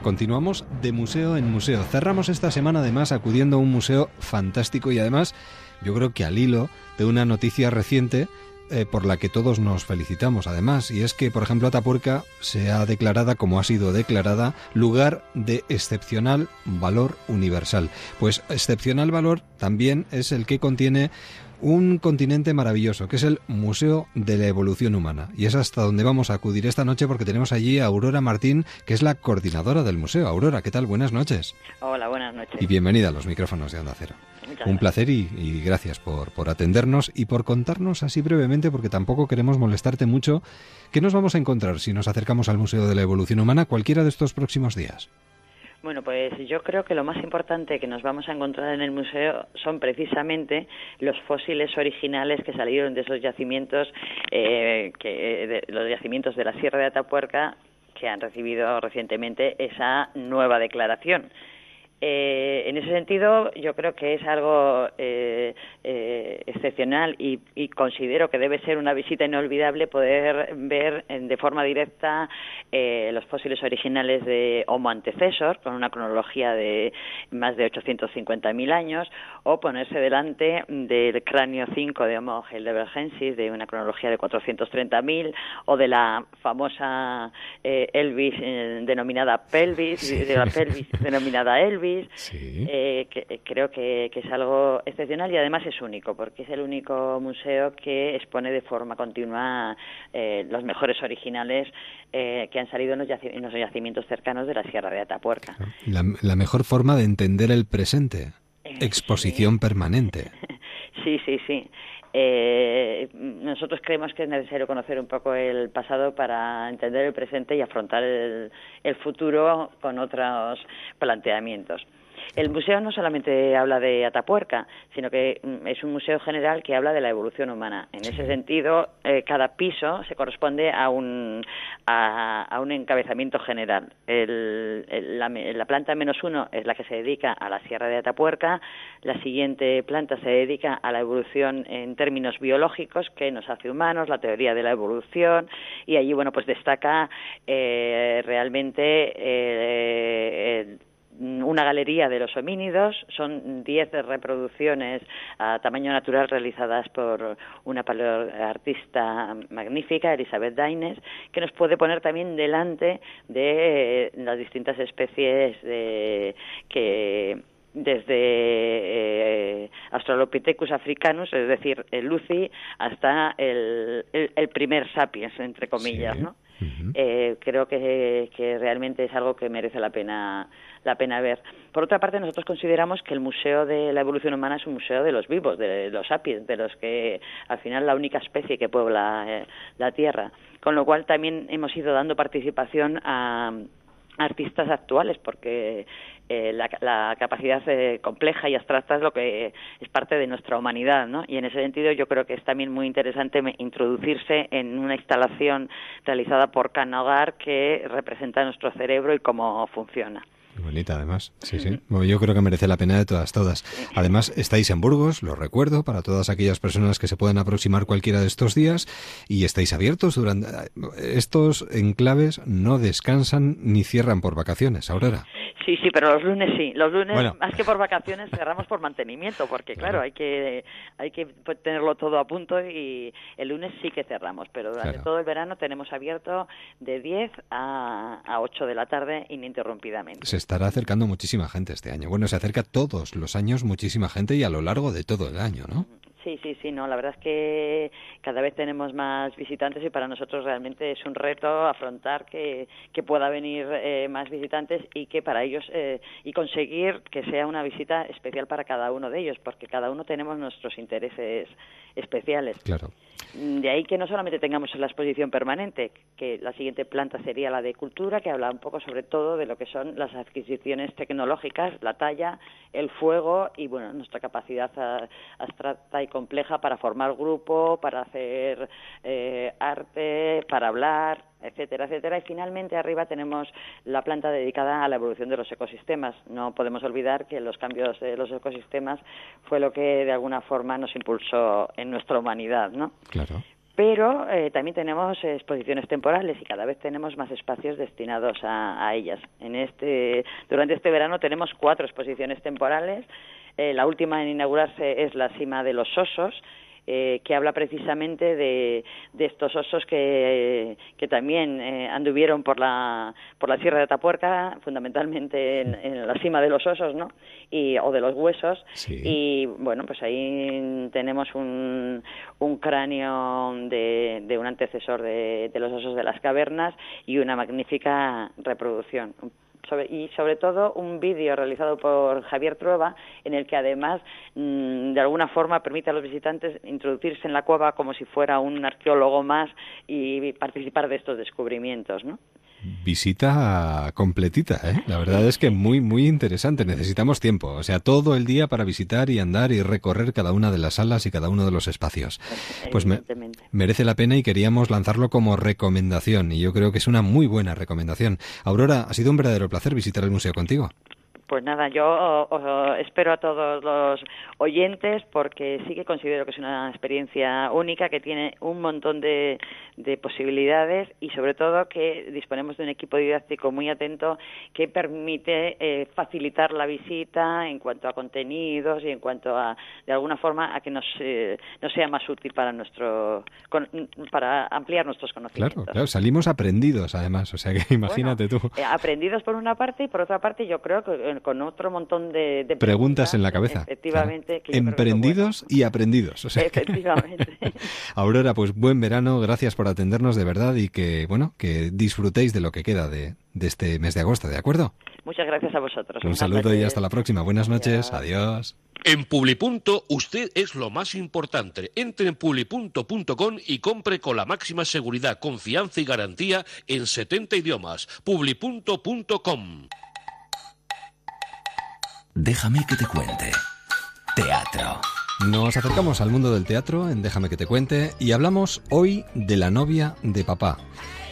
Continuamos de museo en museo. Cerramos esta semana además acudiendo a un museo fantástico y además yo creo que al hilo de una noticia reciente eh, por la que todos nos felicitamos además, y es que, por ejemplo, Atapuerca se ha declarada, como ha sido declarada, lugar de excepcional valor universal. Pues excepcional valor también es el que contiene un continente maravilloso, que es el Museo de la Evolución Humana. Y es hasta donde vamos a acudir esta noche porque tenemos allí a Aurora Martín, que es la coordinadora del museo. Aurora, ¿qué tal? Buenas noches. Hola, buenas noches. Y bienvenida a los micrófonos de Onda Cero. un placer y, y, gracias por, por atendernos y por contarnos así brevemente, porque tampoco queremos molestarte mucho. ¿Qué nos vamos a encontrar si nos acercamos al Museo de la Evolución Humana cualquiera de estos próximos días? Bueno, pues yo creo que lo más importante que nos vamos a encontrar en el museo son precisamente los fósiles originales que salieron de esos yacimientos, eh, que, de, los yacimientos de la Sierra de Atapuerca, que han recibido recientemente esa nueva declaración. Eh, en ese sentido, yo creo que es algo eh, eh, excepcional y, considero que debe ser una visita inolvidable poder ver de forma directa los fósiles originales de Homo antecesor, con una cronología de más de 850.000 años, o ponerse delante del cráneo 5 de Homo heidelbergensis, de una cronología de 430.000, o de la famosa Elvis denominada pelvis, de la pelvis denominada Elvis eh, que, eh, creo que, es algo excepcional y además es único, porque es el único museo que expone de forma continua eh, los mejores originales que han salido en los, yacimientos cercanos de la Sierra de Atapuerca. La, mejor forma de entender el presente. Exposición permanente. Sí, sí, sí. nosotros creemos que es necesario conocer un poco el pasado para entender el presente y afrontar el futuro con otros planteamientos. El museo no solamente habla de Atapuerca, sino que mm, es un museo general que habla de la evolución humana. En ese sentido, eh, cada piso se corresponde a un, a, un encabezamiento general. la, planta menos uno es la que se dedica a la Sierra de Atapuerca, la siguiente planta se dedica a la evolución en términos biológicos que nos hace humanos, la teoría de la evolución, y allí, bueno, pues destaca eh, realmente eh, una galería de los homínidos, son diez reproducciones a tamaño natural realizadas por una paleoartista magnífica, Elizabeth Daines, que nos puede poner también delante de las distintas especies de, que desde eh, Australopithecus africanus, es decir, el Lucy, hasta el, el, primer sapiens, entre comillas, ¿no? Eh, creo que, que, realmente es algo que merece la pena la pena ver. Por otra parte, nosotros consideramos que el Museo de la Evolución Humana es un museo de los vivos, de los sapiens, de los que al final la única especie que puebla eh, la Tierra. Con lo cual también hemos ido dando participación a artistas actuales porque eh, la, capacidad eh, compleja y abstracta es lo que es parte de nuestra humanidad, ¿no? Y en ese sentido yo creo que es también muy interesante introducirse en una instalación realizada por Canogar que representa nuestro cerebro y cómo funciona. Bonita, además. Sí, sí. yo creo que merece la pena de todas, todas. Además, estáis en Burgos, lo recuerdo, para todas aquellas personas que se puedan aproximar cualquiera de estos días y estáis abiertos durante. Estos enclaves no descansan ni cierran por vacaciones, Aurora. Sí, sí, pero los lunes sí. Los lunes, más que por vacaciones, cerramos por mantenimiento, porque claro, hay que hay que tenerlo todo a punto y el lunes sí que cerramos, pero durante todo el verano tenemos abierto de 10 a, a 8 de la tarde ininterrumpidamente estará acercando muchísima gente este año. Bueno, se acerca todos los años muchísima gente y a lo largo de todo el año, ¿no? Sí, sí, sí, no, la verdad es que cada vez tenemos más visitantes y para nosotros realmente es un reto afrontar que, que pueda venir eh, más visitantes y que para ellos eh, y conseguir que sea una visita especial para cada uno de ellos, porque cada uno tenemos nuestros intereses especiales. Claro. De ahí que no solamente tengamos la exposición permanente, que la siguiente planta sería la de cultura, que habla un poco sobre todo de lo que son las adquisiciones tecnológicas, la talla, el fuego y bueno, nuestra capacidad abstracta y compleja para formar grupo, para hacer eh, arte, para hablar, etcétera, etcétera. Y finalmente arriba tenemos la planta dedicada a la evolución de los ecosistemas. No podemos olvidar que los cambios de los ecosistemas fue lo que de alguna forma nos impulsó en nuestra humanidad, ¿no? Claro pero eh, también tenemos exposiciones temporales y cada vez tenemos más espacios destinados a, a, ellas. En este, durante este verano tenemos cuatro exposiciones temporales eh, la última en inaugurarse es la cima de los osos, eh, que habla precisamente de, estos osos que, que también eh, anduvieron por la, por la Sierra de Tapuerca, fundamentalmente en, la cima de los osos, ¿no? Y, o de los huesos. Y bueno, pues ahí tenemos un, un cráneo de, de un antecesor de, de los osos de las cavernas y una magnífica reproducción, y sobre todo un vídeo realizado por Javier Trueba en el que además mm, de alguna forma permite a los visitantes introducirse en la cueva como si fuera un arqueólogo más y participar de estos descubrimientos, ¿no? Visita completita, ¿eh? La verdad es que muy, muy interesante. Necesitamos tiempo, o sea, todo el día para visitar y andar y recorrer cada una de las salas y cada uno de los espacios. Pues me, merece la pena y queríamos lanzarlo como recomendación y yo creo que es una muy buena recomendación. Aurora, ha sido un verdadero placer visitar el museo contigo. Pues nada, yo espero a todos los oyentes porque sí que considero que es una experiencia única que tiene un montón de, posibilidades y sobre todo que disponemos de un equipo didáctico muy atento que permite eh, facilitar la visita en cuanto a contenidos y en cuanto a, de alguna forma, a que nos, eh, nos sea más útil para nuestro para ampliar nuestros conocimientos. Claro, claro, salimos aprendidos además, o sea que imagínate tú. Eh, aprendidos por una parte y por otra parte yo creo que con otro montón de, preguntas, en la cabeza. Efectivamente. Emprendidos y aprendidos. Efectivamente. Aurora, pues buen verano, gracias por atendernos de verdad y que, bueno, que disfrutéis de lo que queda de, este mes de agosto, ¿de acuerdo? Muchas gracias a vosotros. Un saludo y hasta la próxima. Buenas noches. Adiós. En Publipunto usted es lo más importante. Entre en publipunto.com y compre con la máxima seguridad, confianza y garantía en 70 idiomas. Publipunto.com. Déjame que te cuente. Teatro. Nos acercamos al mundo del teatro en Déjame que te cuente y hablamos hoy de la novia de papá.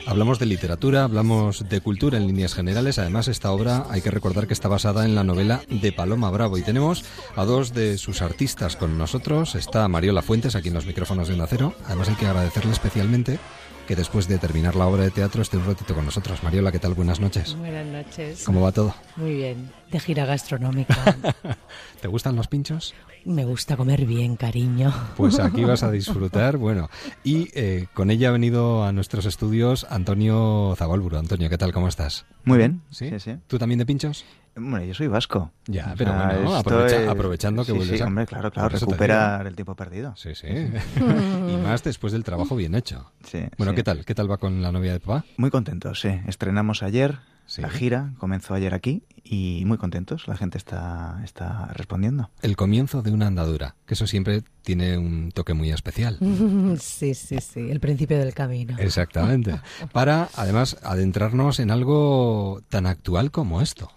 Hablamos de literatura, hablamos de cultura en líneas generales. Además, esta obra hay que recordar que está basada en la novela de Paloma Bravo. Y tenemos a dos de sus artistas con nosotros. Está Mariola Fuentes aquí en los micrófonos de Onda Cero. Además, hay que agradecerle especialmente que después de terminar la obra de teatro esté un ratito con nosotros. Mariola, ¿qué tal? Buenas noches. Buenas noches. ¿Cómo va todo? Muy bien, de gira gastronómica. ¿Te gustan los pinchos? Me gusta comer bien, cariño. Pues aquí vas a disfrutar, bueno. Y eh, con ella ha venido a nuestros estudios Antonio Zabalburo. Antonio, ¿qué tal? ¿Cómo estás? Muy bien. ¿Sí? sí, ¿Tú también de pinchos? Bueno, yo soy vasco. Ya, pero bueno, aprovechando que vuelves sí, hombre, claro, claro, recuperar el tiempo perdido. Sí, sí. y más después del trabajo bien hecho. Sí. Bueno, ¿qué tal? ¿Qué tal va con la novia de papá? Muy contentos, sí. Estrenamos ayer, la gira comenzó ayer aquí y muy contentos. La gente está, está respondiendo. El comienzo de una andadura, que eso siempre tiene un toque muy especial. Sí, sí, sí. El principio del camino. Exactamente. Para, además, adentrarnos en algo tan actual como esto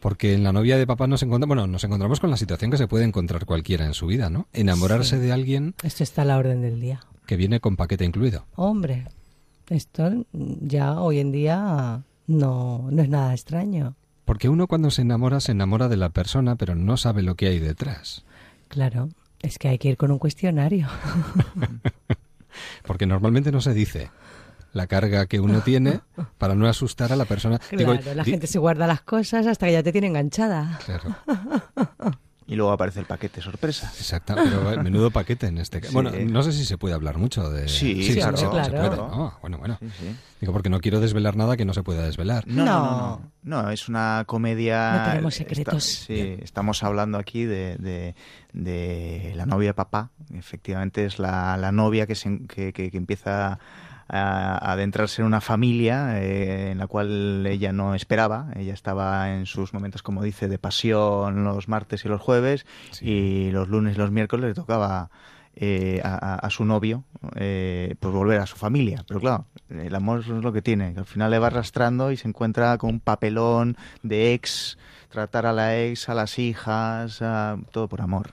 porque en la novia de papá nos encontramos, bueno, nos encontramos con la situación que se puede encontrar cualquiera en su vida, ¿no? Enamorarse de alguien. Esto está a la orden del día. Que viene con paquete incluido. Hombre, esto ya hoy en día no, no es nada extraño. Porque uno cuando se enamora se enamora de la persona, pero no sabe lo que hay detrás. Claro, es que hay que ir con un cuestionario. porque normalmente no se dice la carga que uno tiene para no asustar a la persona. Claro, la gente se guarda las cosas hasta que ya te tiene enganchada. Claro. Y luego aparece el paquete sorpresa. Exacto, pero menudo paquete en este caso. Bueno, no sé si se puede hablar mucho de... Sí, sí, claro, se puede. bueno, bueno. Digo, porque no quiero desvelar nada que no se pueda desvelar. No, no, no. es una comedia... No tenemos secretos. sí, estamos hablando aquí de, de, la novia papá. Efectivamente es la, la novia que, se, que, que empieza a, adentrarse en una familia eh, en la cual ella no esperaba. Ella estaba en sus momentos, como dice, de pasión los martes y los jueves y los lunes y los miércoles le tocaba eh, a, su novio eh, pues volver a su familia. Pero claro, el amor es lo que tiene, que al final le va arrastrando y se encuentra con un papelón de ex tratar a la ex, a las hijas, todo por amor.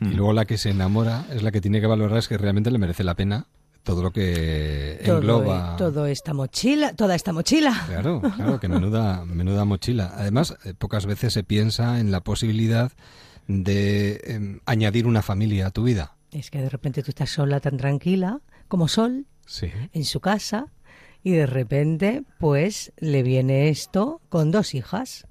Y luego la que se enamora es la que tiene que valorar es que realmente le merece la pena todo lo que engloba. Todo, esta mochila, toda esta mochila. Claro, claro, que menuda, menuda mochila. Además, eh, pocas veces se piensa en la posibilidad de em, añadir una familia a tu vida. Es que de repente tú estás sola tan tranquila, como Sol, en su casa, y de repente, pues, le viene esto con dos hijas.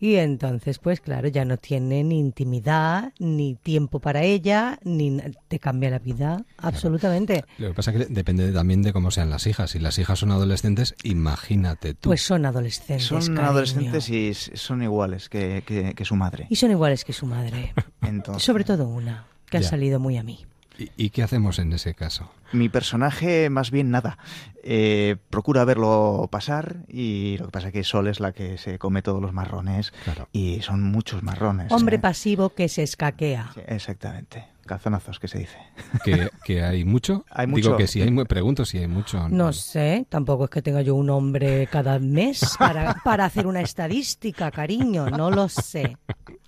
Y entonces, pues claro, ya no tiene ni intimidad, ni tiempo para ella, ni te cambia la vida, absolutamente. Lo que pasa es que depende también de cómo sean las hijas. Si las hijas son adolescentes, imagínate tú. Pues son adolescentes. Son adolescentes y son iguales que, su madre. Y son iguales que su madre. Entonces... Sobre todo una, que ha salido muy a mí. ¿Y, qué hacemos en ese caso? Mi personaje, más bien nada. Eh, procura verlo pasar y lo que pasa es que Sol es la que se come todos los marrones y son muchos marrones. Hombre ¿eh? pasivo que se escaquea. exactamente. Calzonazos, que se dice. ¿Que, hay mucho? Hay mucho. Digo que si hay, pregunto si hay mucho. No. sé, tampoco es que tenga yo un hombre cada mes para, para hacer una estadística, cariño, no lo sé.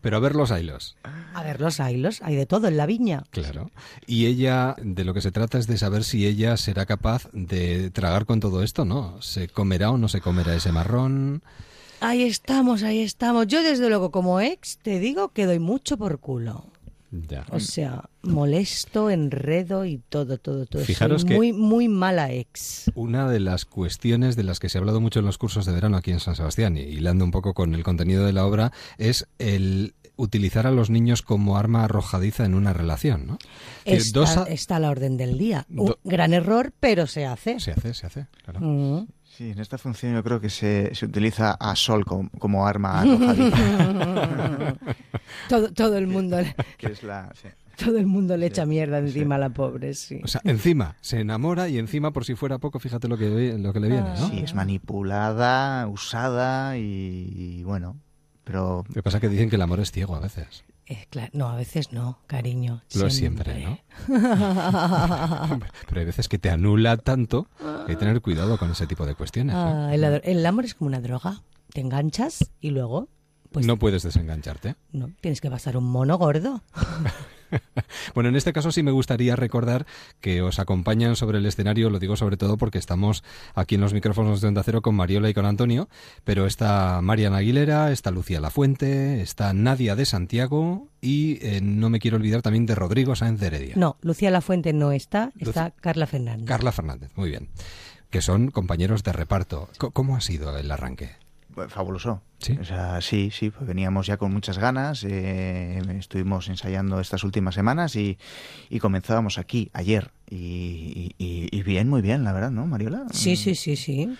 Pero a ver los ailos. A ver los ailos, hay de todo en la viña. Claro. Y ella, de lo que se trata es de saber si ella será capaz de tragar con todo esto, ¿no? ¿Se comerá o no se comerá ese marrón? Ahí estamos, ahí estamos. Yo desde luego como ex te digo que doy mucho por culo. O sea, molesto, enredo y todo, todo, todo. Fijaros que muy, muy mala ex. Una de las cuestiones de las que se ha hablado mucho en los cursos de verano aquí en San Sebastián, y hilando un poco con el contenido de la obra, es el utilizar a los niños como arma arrojadiza en una relación, ¿no? Está, está a la orden del día. Un gran error, pero se hace. Se hace, se hace, claro. Mm. Sí, en esta función yo creo que se, se utiliza a Sol como, arma arrojadiza. todo, todo el mundo. que es la, Todo el mundo le echa mierda encima a la pobre, sí. O sea, encima, se enamora y encima, por si fuera poco, fíjate lo que, lo que le viene, ¿no? Sí, es manipulada, usada y, bueno, pero... Lo que pasa es que dicen que el amor es ciego a veces. No, a veces no, cariño. Lo siempre, ¿no? Pero hay veces que te anula tanto que hay que tener cuidado con ese tipo de cuestiones. Ah, el, amor es como una droga. Te enganchas y luego... Pues, no puedes desengancharte. No, tienes que pasar un mono gordo. bueno, en este caso sí me gustaría recordar que os acompañan sobre el escenario, lo digo sobre todo porque estamos aquí en los micrófonos de Onda Cero con Mariola y con Antonio, pero está Mariana Aguilera, está Lucía Lafuente, está Nadia de Santiago y eh, no me quiero olvidar también de Rodrigo Sáenz Heredia. No, Lucía Lafuente no está, está Carla Fernández. Carla Fernández, muy bien. Que son compañeros de reparto. ¿Cómo ha sido el arranque? Fabuloso. Sí. O sea, sí, sí, pues veníamos ya con muchas ganas. Eh, estuvimos ensayando estas últimas semanas y, comenzábamos aquí ayer. Y, bien, muy bien, la verdad, ¿no, Mariola? Sí, sí, sí, sí.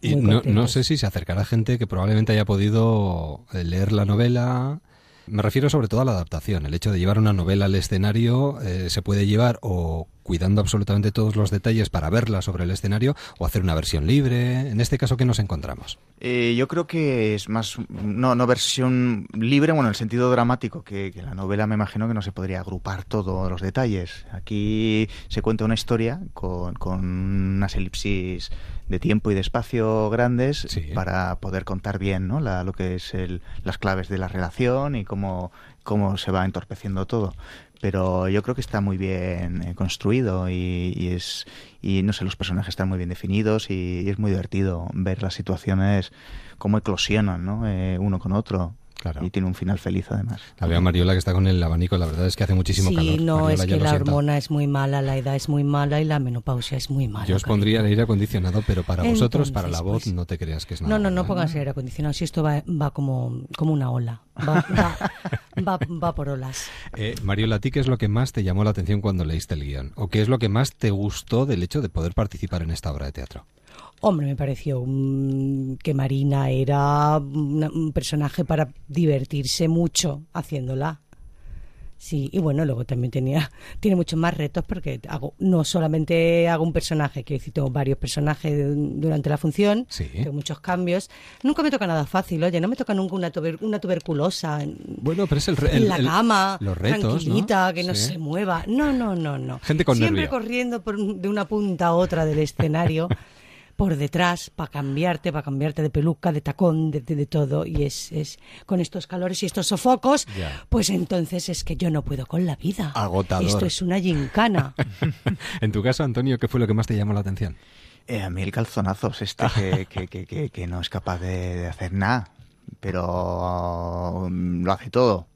Y no, no, sé si se acercará gente que probablemente haya podido eh, leer la novela. Me refiero sobre todo a la adaptación. El hecho de llevar una novela al escenario eh, se puede llevar o cuidando absolutamente todos los detalles para verla sobre el escenario o hacer una versión libre. En este caso, ¿qué nos encontramos? Eh, yo creo que es más, no, no versión libre, bueno, en el sentido dramático, que, la novela me imagino que no se podría agrupar todos los detalles. Aquí se cuenta una historia con, con unas elipsis de tiempo y de espacio grandes para poder contar bien ¿no? lo que es el, las claves de la relación y cómo, cómo se va entorpeciendo todo pero yo creo que está muy bien eh, construido y, es y no sé los personajes están muy bien definidos y, es muy divertido ver las situaciones cómo eclosionan ¿no? Eh, uno con otro y tiene un final feliz además. La veo a Mariola que está con el abanico, la verdad es que hace muchísimo calor. Sí, no, es que la hormona es muy mala, la edad es muy mala y la menopausia es muy mala. Yo os pondría el aire acondicionado, pero para vosotros, para la voz, pues, no te creas que es nada. No, no, no pongas aire acondicionado, si esto va, va como, como una ola, va, va, va, por olas. Eh, Mariola, ¿a ti qué es lo que más te llamó la atención cuando leíste el guion? ¿O qué es lo que más te gustó del hecho de poder participar en esta obra de teatro? Hombre, me pareció que Marina era un personaje para divertirse mucho haciéndola. Sí, y bueno, luego también tenía, tiene muchos más retos porque hago, no solamente hago un personaje, que decir, tengo varios personajes durante la función, tengo muchos cambios. Nunca me toca nada fácil, oye, no me toca nunca una, una tuberculosa en, bueno, pero es el, en la cama, los retos, tranquilita, que no se mueva. No, no, no, no. Gente con Siempre corriendo por, de una punta a otra del escenario. por detrás para cambiarte, para cambiarte de peluca, de tacón, de, de, todo. Y es, es, con estos calores y estos sofocos, pues entonces es que yo no puedo con la vida. Agotador. Esto es una gincana. en tu caso, Antonio, ¿qué fue lo que más te llamó la atención? Eh, a mí el calzonazos, este que, que, que, que, no es capaz de hacer nada, pero um, lo hace todo.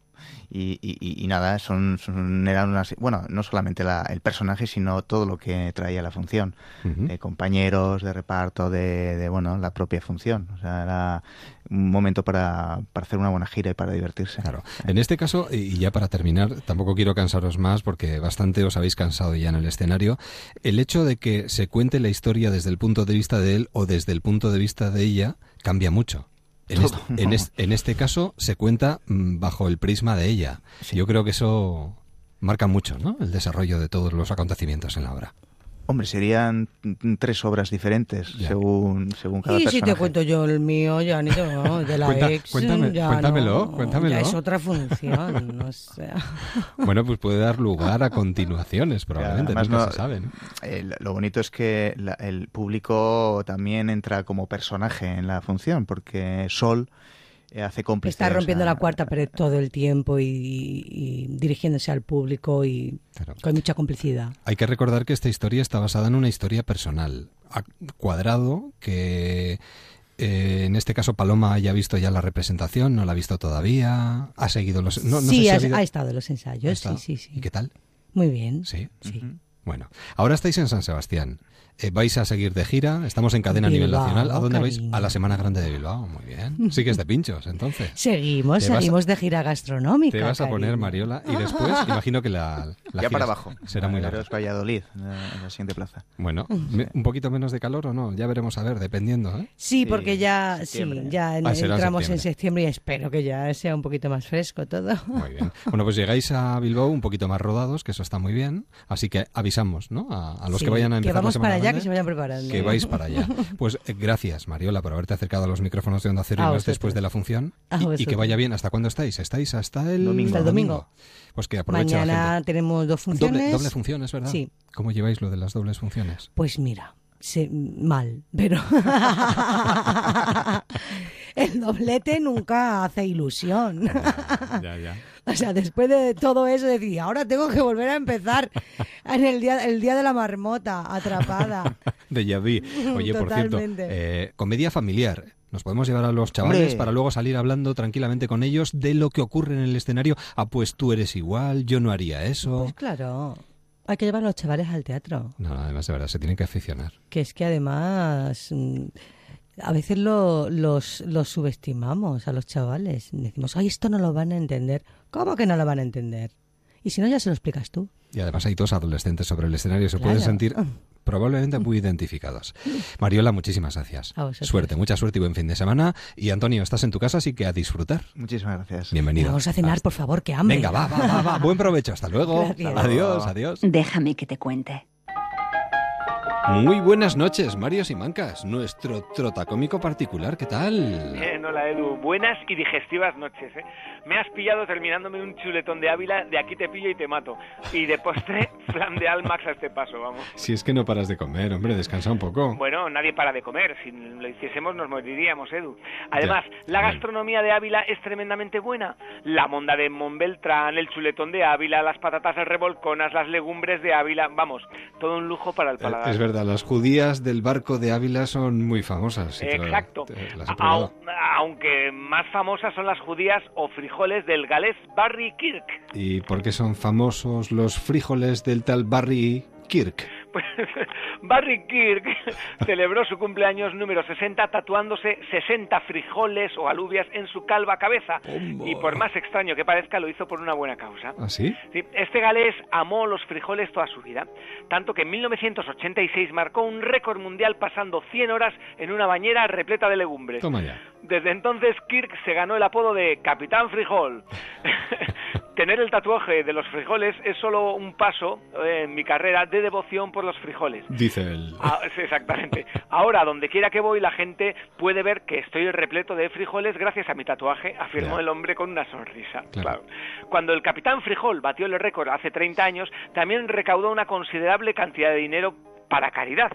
Y, nada, son, eran unas, bueno, no solamente el personaje, sino todo lo que traía la función, de compañeros, de reparto, de, bueno, la propia función. O sea, era un momento para, para, hacer una buena gira y para divertirse. Claro. En este caso, y ya para terminar, tampoco quiero cansaros más porque bastante os habéis cansado ya en el escenario, el hecho de que se cuente la historia desde el punto de vista de él o desde el punto de vista de ella cambia mucho. En, este, caso se cuenta mm, bajo el prisma de ella. Yo creo que eso marca mucho, ¿no? El desarrollo de todos los acontecimientos en la obra. Hombre, serían tres obras diferentes según, según cada y personaje. si te cuento yo el mío, ya ni yo, de la Cuenta- ex, cuéntame- ya cuéntamelo, no, cuéntamelo. Ya es otra función, no sé. Bueno, pues puede dar lugar a continuaciones, probablemente, Además, nunca no- se sabe. ¿no? eh, lo bonito es que la- el público también entra como personaje en la función, porque Sol hace cómplice. Está rompiendo la cuarta pared todo el tiempo y, y dirigiéndose al público y con mucha complicidad. Hay que recordar que esta historia está basada en una historia personal. A cuadrado, que eh, en este caso Paloma haya visto ya la representación, no la ha visto todavía, ha seguido los... No, no sé sí, si ha ha, habido- ha estado en los ensayos, ¿Ha sí, sí, sí. ¿Y qué tal? Muy bien. Sí. Sí. Bueno, ahora estáis en San Sebastián. Eh, vais a seguir de gira, estamos en cadena a nivel Bilbao, nacional. ¿A dónde vais? cariño. A la Semana Grande de Bilbao, muy bien. Sigues de pinchos, entonces. Seguimos, Te vas a- seguimos de gira gastronómica. Te vas a poner, cariño. Mariola, y después imagino que la, la ya gira para abajo. será muy Pero larga. es Valladolid, en la, en la siguiente plaza. Bueno, me- un poquito menos de calor o no, ya veremos a ver, dependiendo. ¿eh? Sí, porque ya, sí, septiembre. ya en- Ah, será en entramos en septiembre. septiembre y espero que ya sea un poquito más fresco todo. Muy bien. Bueno, pues llegáis a Bilbao un poquito más rodados, que eso está muy bien. Así que avisamos, ¿no? A, a los Sí, que vayan a que empezar la vamos Semana para allá, Grande, que se vayan preparando. Que vais para allá. Pues eh, gracias, Mariola, por haberte acercado a los micrófonos de Onda Cero y más después de la función. Y- Y, que vaya bien. ¿Hasta cuándo estáis? ¿Estáis hasta el Domingo. Hasta el domingo. Pues que aproveche la Mañana gente. tenemos dos funciones. Doble, doble función, es verdad. Sí. ¿Cómo lleváis lo de las dobles funciones? Pues mira, se- mal, pero el doblete nunca hace ilusión. Ya, ya. O sea, después de todo eso decía, ahora tengo que volver a empezar en el día, el día de la marmota, atrapada. De Yaví. Oye, por cierto, eh, comedia familiar. Nos podemos llevar a los chavales Hombre. para luego salir hablando tranquilamente con ellos de lo que ocurre en el escenario. Ah, pues tú eres igual, yo no haría eso. Pues claro, hay que llevar a los chavales al teatro. No, no, además de verdad, se tienen que aficionar. Que es que además mm, a veces lo- los, los subestimamos a los chavales. Decimos, ay, esto no lo van a entender. ¿Cómo que no lo van a entender? Y si no, ya se lo explicas tú. Y además hay dos adolescentes sobre el escenario, se Claro. pueden sentir probablemente muy identificados. Mariola, muchísimas gracias. A vosotros. Suerte, mucha suerte y buen fin de semana. Y Antonio, estás en tu casa, así que a disfrutar. Muchísimas gracias. Bienvenido. Vamos a cenar, por favor, que hambre. Venga, va, va, va, va. Buen provecho. Hasta luego. Gracias. Adiós, adiós. Déjame que te cuente. Muy buenas noches, Mario Simancas, nuestro trotacómico particular. ¿Qué tal? Bien, hola Edu. Buenas y digestivas noches. ¿eh? Me has pillado terminándome un chuletón de Ávila, de aquí te pillo y te mato. Y de postre, flan de Almax a este paso, vamos. Si es que no paras de comer, hombre, descansa un poco. Bueno, nadie para de comer. Si lo hiciésemos nos moriríamos, Edu. Además, Ya, la gastronomía de Ávila es tremendamente buena. La monda de Montbeltrán, el chuletón de Ávila, las patatas revolconas, las legumbres de Ávila. Vamos, todo un lujo para el Eh, paladar. Es verdad, las judías del barco de Ávila son muy famosas. Exacto. te- aunque más famosas son las judías o frijoles del galés Barry Kirk. ¿Y por qué son famosos los frijoles del tal Barry Kirk? Pues Barry Kirk celebró su cumpleaños número 60 tatuándose 60 frijoles o alubias en su calva cabeza. Y por más extraño que parezca, lo hizo por una buena causa. ¿Ah, sí? Sí, este galés amó los frijoles toda su vida, tanto que en 1986 marcó un récord mundial pasando 100 horas en una bañera repleta de legumbres. Toma ya. Desde entonces Kirk se ganó el apodo de Capitán Frijol. Tener el tatuaje de los frijoles es solo un paso eh, en mi carrera de devoción por los frijoles. Dice él. Ah, exactamente. Ahora, donde quiera que voy, la gente puede ver que estoy repleto de frijoles gracias a mi tatuaje, afirmó el hombre con una sonrisa. Claro. Claro. Cuando el capitán Frijol batió el récord hace 30 años, también recaudó una considerable cantidad de dinero para caridad.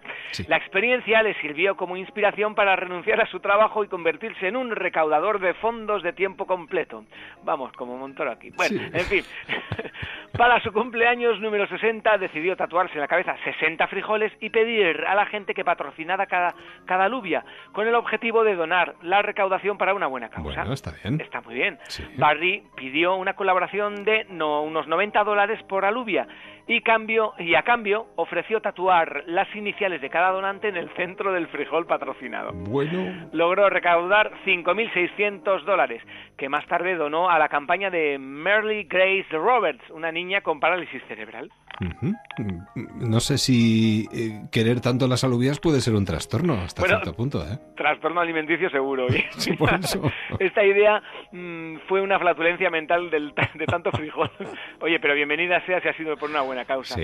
La experiencia le sirvió como inspiración para renunciar a su trabajo y convertirse en un recaudador de fondos de tiempo completo. Vamos, como Montoro aquí. Bueno, Sí. en fin. Para su cumpleaños número 60 decidió tatuarse en la cabeza 60 frijoles y pedir a la gente que patrocinara cada, cada alubia, con el objetivo de donar la recaudación para una buena causa. Bueno, está bien. Está muy bien. Barry pidió una colaboración de no, unos 90 dólares por alubia y, cambio, y a cambio ofreció tatuar las iniciales de cada donante en el centro del frijol patrocinado. Bueno. Logró recaudar 5.600 dólares, que más tarde donó a la campaña de Merle Grace Roberts, una niña con parálisis cerebral. No sé si eh, querer tanto las alubias puede ser un trastorno hasta cierto punto, ¿eh? Trastorno alimenticio seguro. Esta idea mm, fue una flatulencia mental del, de tanto frijol. Oye, pero bienvenida sea si ha sido por una buena causa.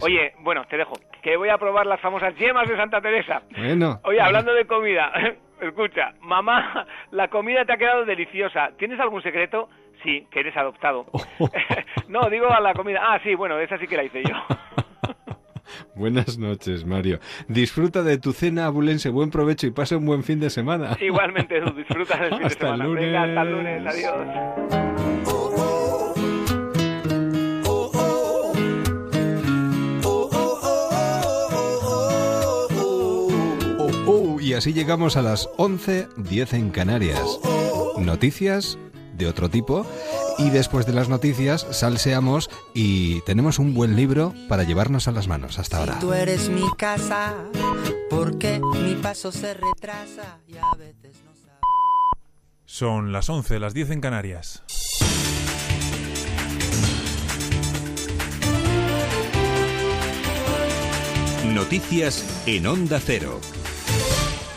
Oye, bueno, te dejo. Que voy a probar las famosas yemas de Santa Teresa. Bueno. Oye, hablando de comida, escucha, mamá, la comida te ha quedado deliciosa. ¿Tienes algún secreto? Sí, que eres adoptado. no, digo a la comida. Ah, sí, bueno, esa sí que la hice yo. Buenas noches, Mario. Disfruta de tu cena abulense, buen provecho y pasa un buen fin de semana. Igualmente, tú disfruta del fin de semana. Lunes. Venga, hasta el lunes, adiós. Oh, y así llegamos a las 11.10 en Canarias. Noticias de otro tipo. Y después de las noticias, salseamos y tenemos un buen libro para llevarnos a las manos. Hasta ahora. Tú eres mi casa, porque mi paso se retrasa y a veces no Son las 11, las 10 en Canarias. Noticias en Onda Cero.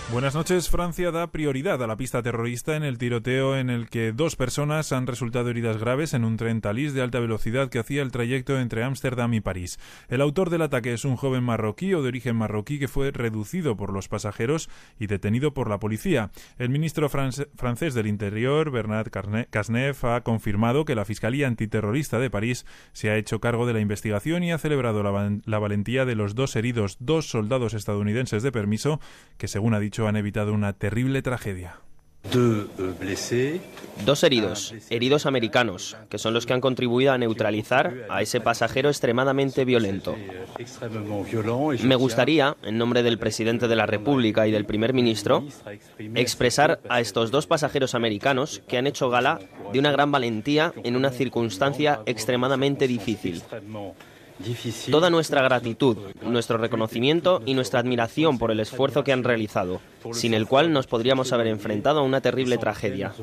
Buenas noches. Francia da prioridad a la pista terrorista en el tiroteo en el que dos personas han resultado heridas graves en un tren talís de alta velocidad que hacía el trayecto entre Ámsterdam y París. El autor del ataque es un joven marroquí o de origen marroquí que fue reducido por los pasajeros y detenido por la policía. El ministro francés del Interior, Bernard Cazeneuve, ha confirmado que la Fiscalía Antiterrorista de París se ha hecho cargo de la investigación y ha celebrado la, la valentía de los dos heridos, dos soldados estadounidenses de permiso, que según ha dicho han evitado una terrible tragedia. Dos heridos, heridos americanos, que son los que han contribuido a neutralizar a ese pasajero extremadamente violento. Me gustaría, en nombre del presidente de la República y del primer ministro, expresar a estos dos pasajeros americanos que han hecho gala de una gran valentía en una circunstancia extremadamente difícil. Toda nuestra gratitud, nuestro reconocimiento y nuestra admiración por el esfuerzo que han realizado, sin el cual nos podríamos haber enfrentado a una terrible tragedia.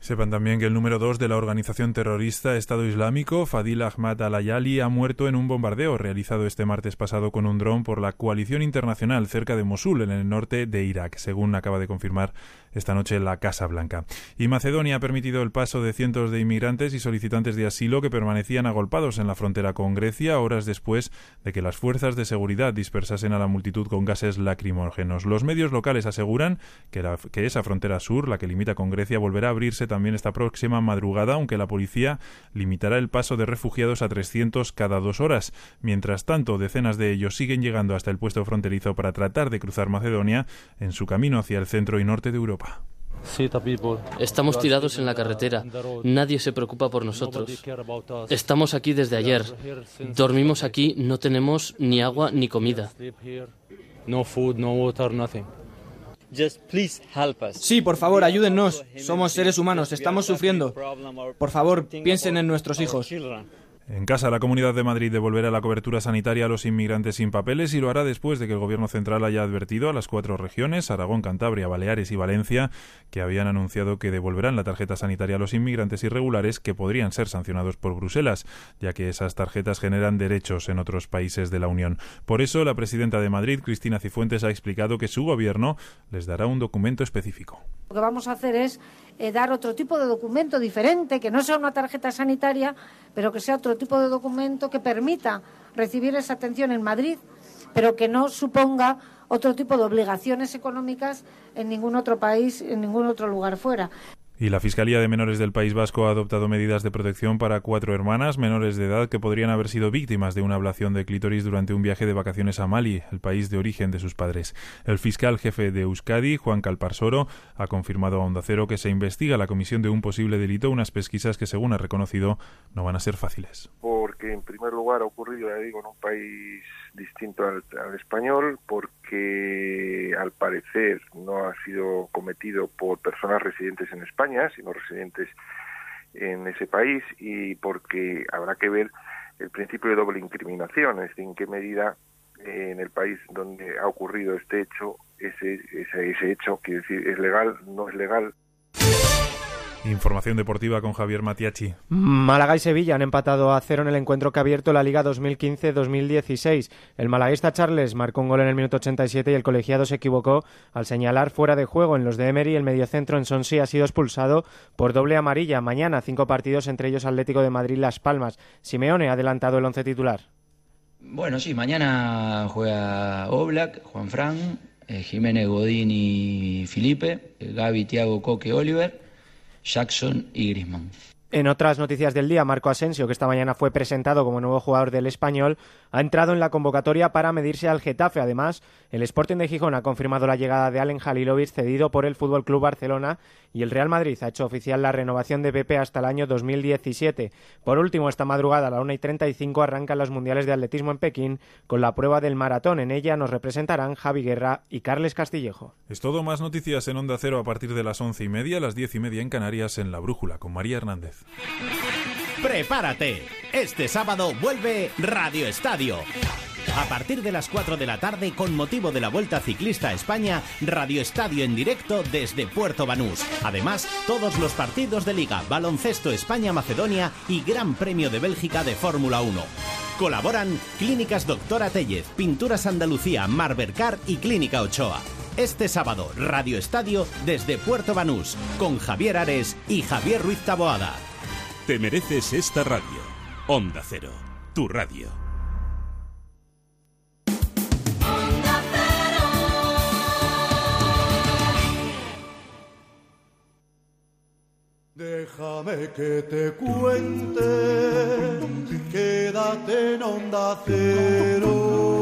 Sepan también que el número 2 de la organización terrorista Estado Islámico, Fadil Ahmad al-Ayali, ha muerto en un bombardeo realizado este martes pasado con un dron por la coalición internacional cerca de Mosul, en el norte de Irak, según acaba de confirmar esta noche la Casa Blanca. Y Macedonia ha permitido el paso de cientos de inmigrantes y solicitantes de asilo que permanecían agolpados en la frontera con Grecia horas después de que las fuerzas de seguridad dispersasen a la multitud con gases lacrimógenos. Los medios locales aseguran que, que esa frontera sur, la que limita con Grecia, volverá a abrirse también esta próxima madrugada, aunque la policía limitará el paso de refugiados a 300 cada dos horas. Mientras tanto, decenas de ellos siguen llegando hasta el puesto fronterizo para tratar de cruzar Macedonia en su camino hacia el centro y norte de Europa. Estamos tirados en la carretera. Nadie se preocupa por nosotros. Estamos aquí desde ayer. Dormimos aquí, no tenemos ni agua ni comida. No food, no water, nothing. Sí, por favor, ayúdennos. Somos seres humanos, estamos sufriendo. Por favor, piensen en nuestros hijos. En casa, la Comunidad de Madrid devolverá la cobertura sanitaria a los inmigrantes sin papeles y lo hará después de que el Gobierno central haya advertido a las cuatro regiones, Aragón, Cantabria, Baleares y Valencia, que habían anunciado que devolverán la tarjeta sanitaria a los inmigrantes irregulares que podrían ser sancionados por Bruselas, ya que esas tarjetas generan derechos en otros países de la Unión. Por eso, la presidenta de Madrid, Cristina Cifuentes, ha explicado que su Gobierno les dará un documento específico. Lo que vamos a hacer es eh, dar otro tipo de documento diferente, que no sea una tarjeta sanitaria, pero que sea otro tipo de documento que permita recibir esa atención en Madrid, pero que no suponga otro tipo de obligaciones económicas en ningún otro país, en ningún otro lugar fuera. Y la Fiscalía de Menores del País Vasco ha adoptado medidas de protección para cuatro hermanas menores de edad que podrían haber sido víctimas de una ablación de clítoris durante un viaje de vacaciones a Mali, el país de origen de sus padres. El fiscal jefe de Euskadi, Juan Calparsoro, ha confirmado a Onda Cero que se investiga la comisión de un posible delito, unas pesquisas que, según ha reconocido, no van a ser fáciles. Porque, en primer lugar, ha ocurrido, ya digo, en un país distinto al, español porque al parecer no ha sido cometido por personas residentes en España, sino residentes en ese país y porque habrá que ver el principio de doble incriminación, es decir, en qué medida eh, en el país donde ha ocurrido este hecho, ese, ese, ese hecho, quiere decir, es legal, no es legal. Información deportiva con Javier Matiachi. Málaga y Sevilla han empatado a cero en el encuentro que ha abierto la Liga 2015-2016. El malaguista Charles marcó un gol en el minuto 87 y el colegiado se equivocó al señalar fuera de juego en los de Emery. El mediocentro en Sonsi ha sido expulsado por doble amarilla. Mañana cinco partidos, entre ellos Atlético de Madrid Las Palmas. Simeone ha adelantado el once titular. Bueno, sí, mañana juega Oblak, Juan Fran, eh, Jiménez Godín y Felipe, eh, Gaby, Tiago, Coque, Oliver Jackson y Griezmann. En otras noticias del día, Marco Asensio, que esta mañana fue presentado como nuevo jugador del español, ha entrado en la convocatoria para medirse al Getafe. Además, el Sporting de Gijón ha confirmado la llegada de Allen Halilovic cedido por el Fútbol Club Barcelona y el Real Madrid ha hecho oficial la renovación de Pepe hasta el año 2017. Por último, esta madrugada a la 1 y 35 arrancan los Mundiales de Atletismo en Pekín con la prueba del maratón. En ella nos representarán Javi Guerra y Carles Castillejo. Es todo más noticias en Onda Cero a partir de las once y media, las diez y media en Canarias en La Brújula con María Hernández. Prepárate. Este sábado vuelve Radio Estadio. A partir de las 4 de la tarde, con motivo de la Vuelta Ciclista a España, Radio Estadio en directo desde Puerto Banús. Además, todos los partidos de Liga, Baloncesto España-Macedonia y Gran Premio de Bélgica de Fórmula 1. Colaboran Clínicas Doctora Tellez, Pinturas Andalucía, Marbercar y Clínica Ochoa. Este sábado, Radio Estadio desde Puerto Banús, con Javier Ares y Javier Ruiz Taboada. Te mereces esta radio. Onda Cero, tu radio. Déjame que te cuente, quédate en onda cero.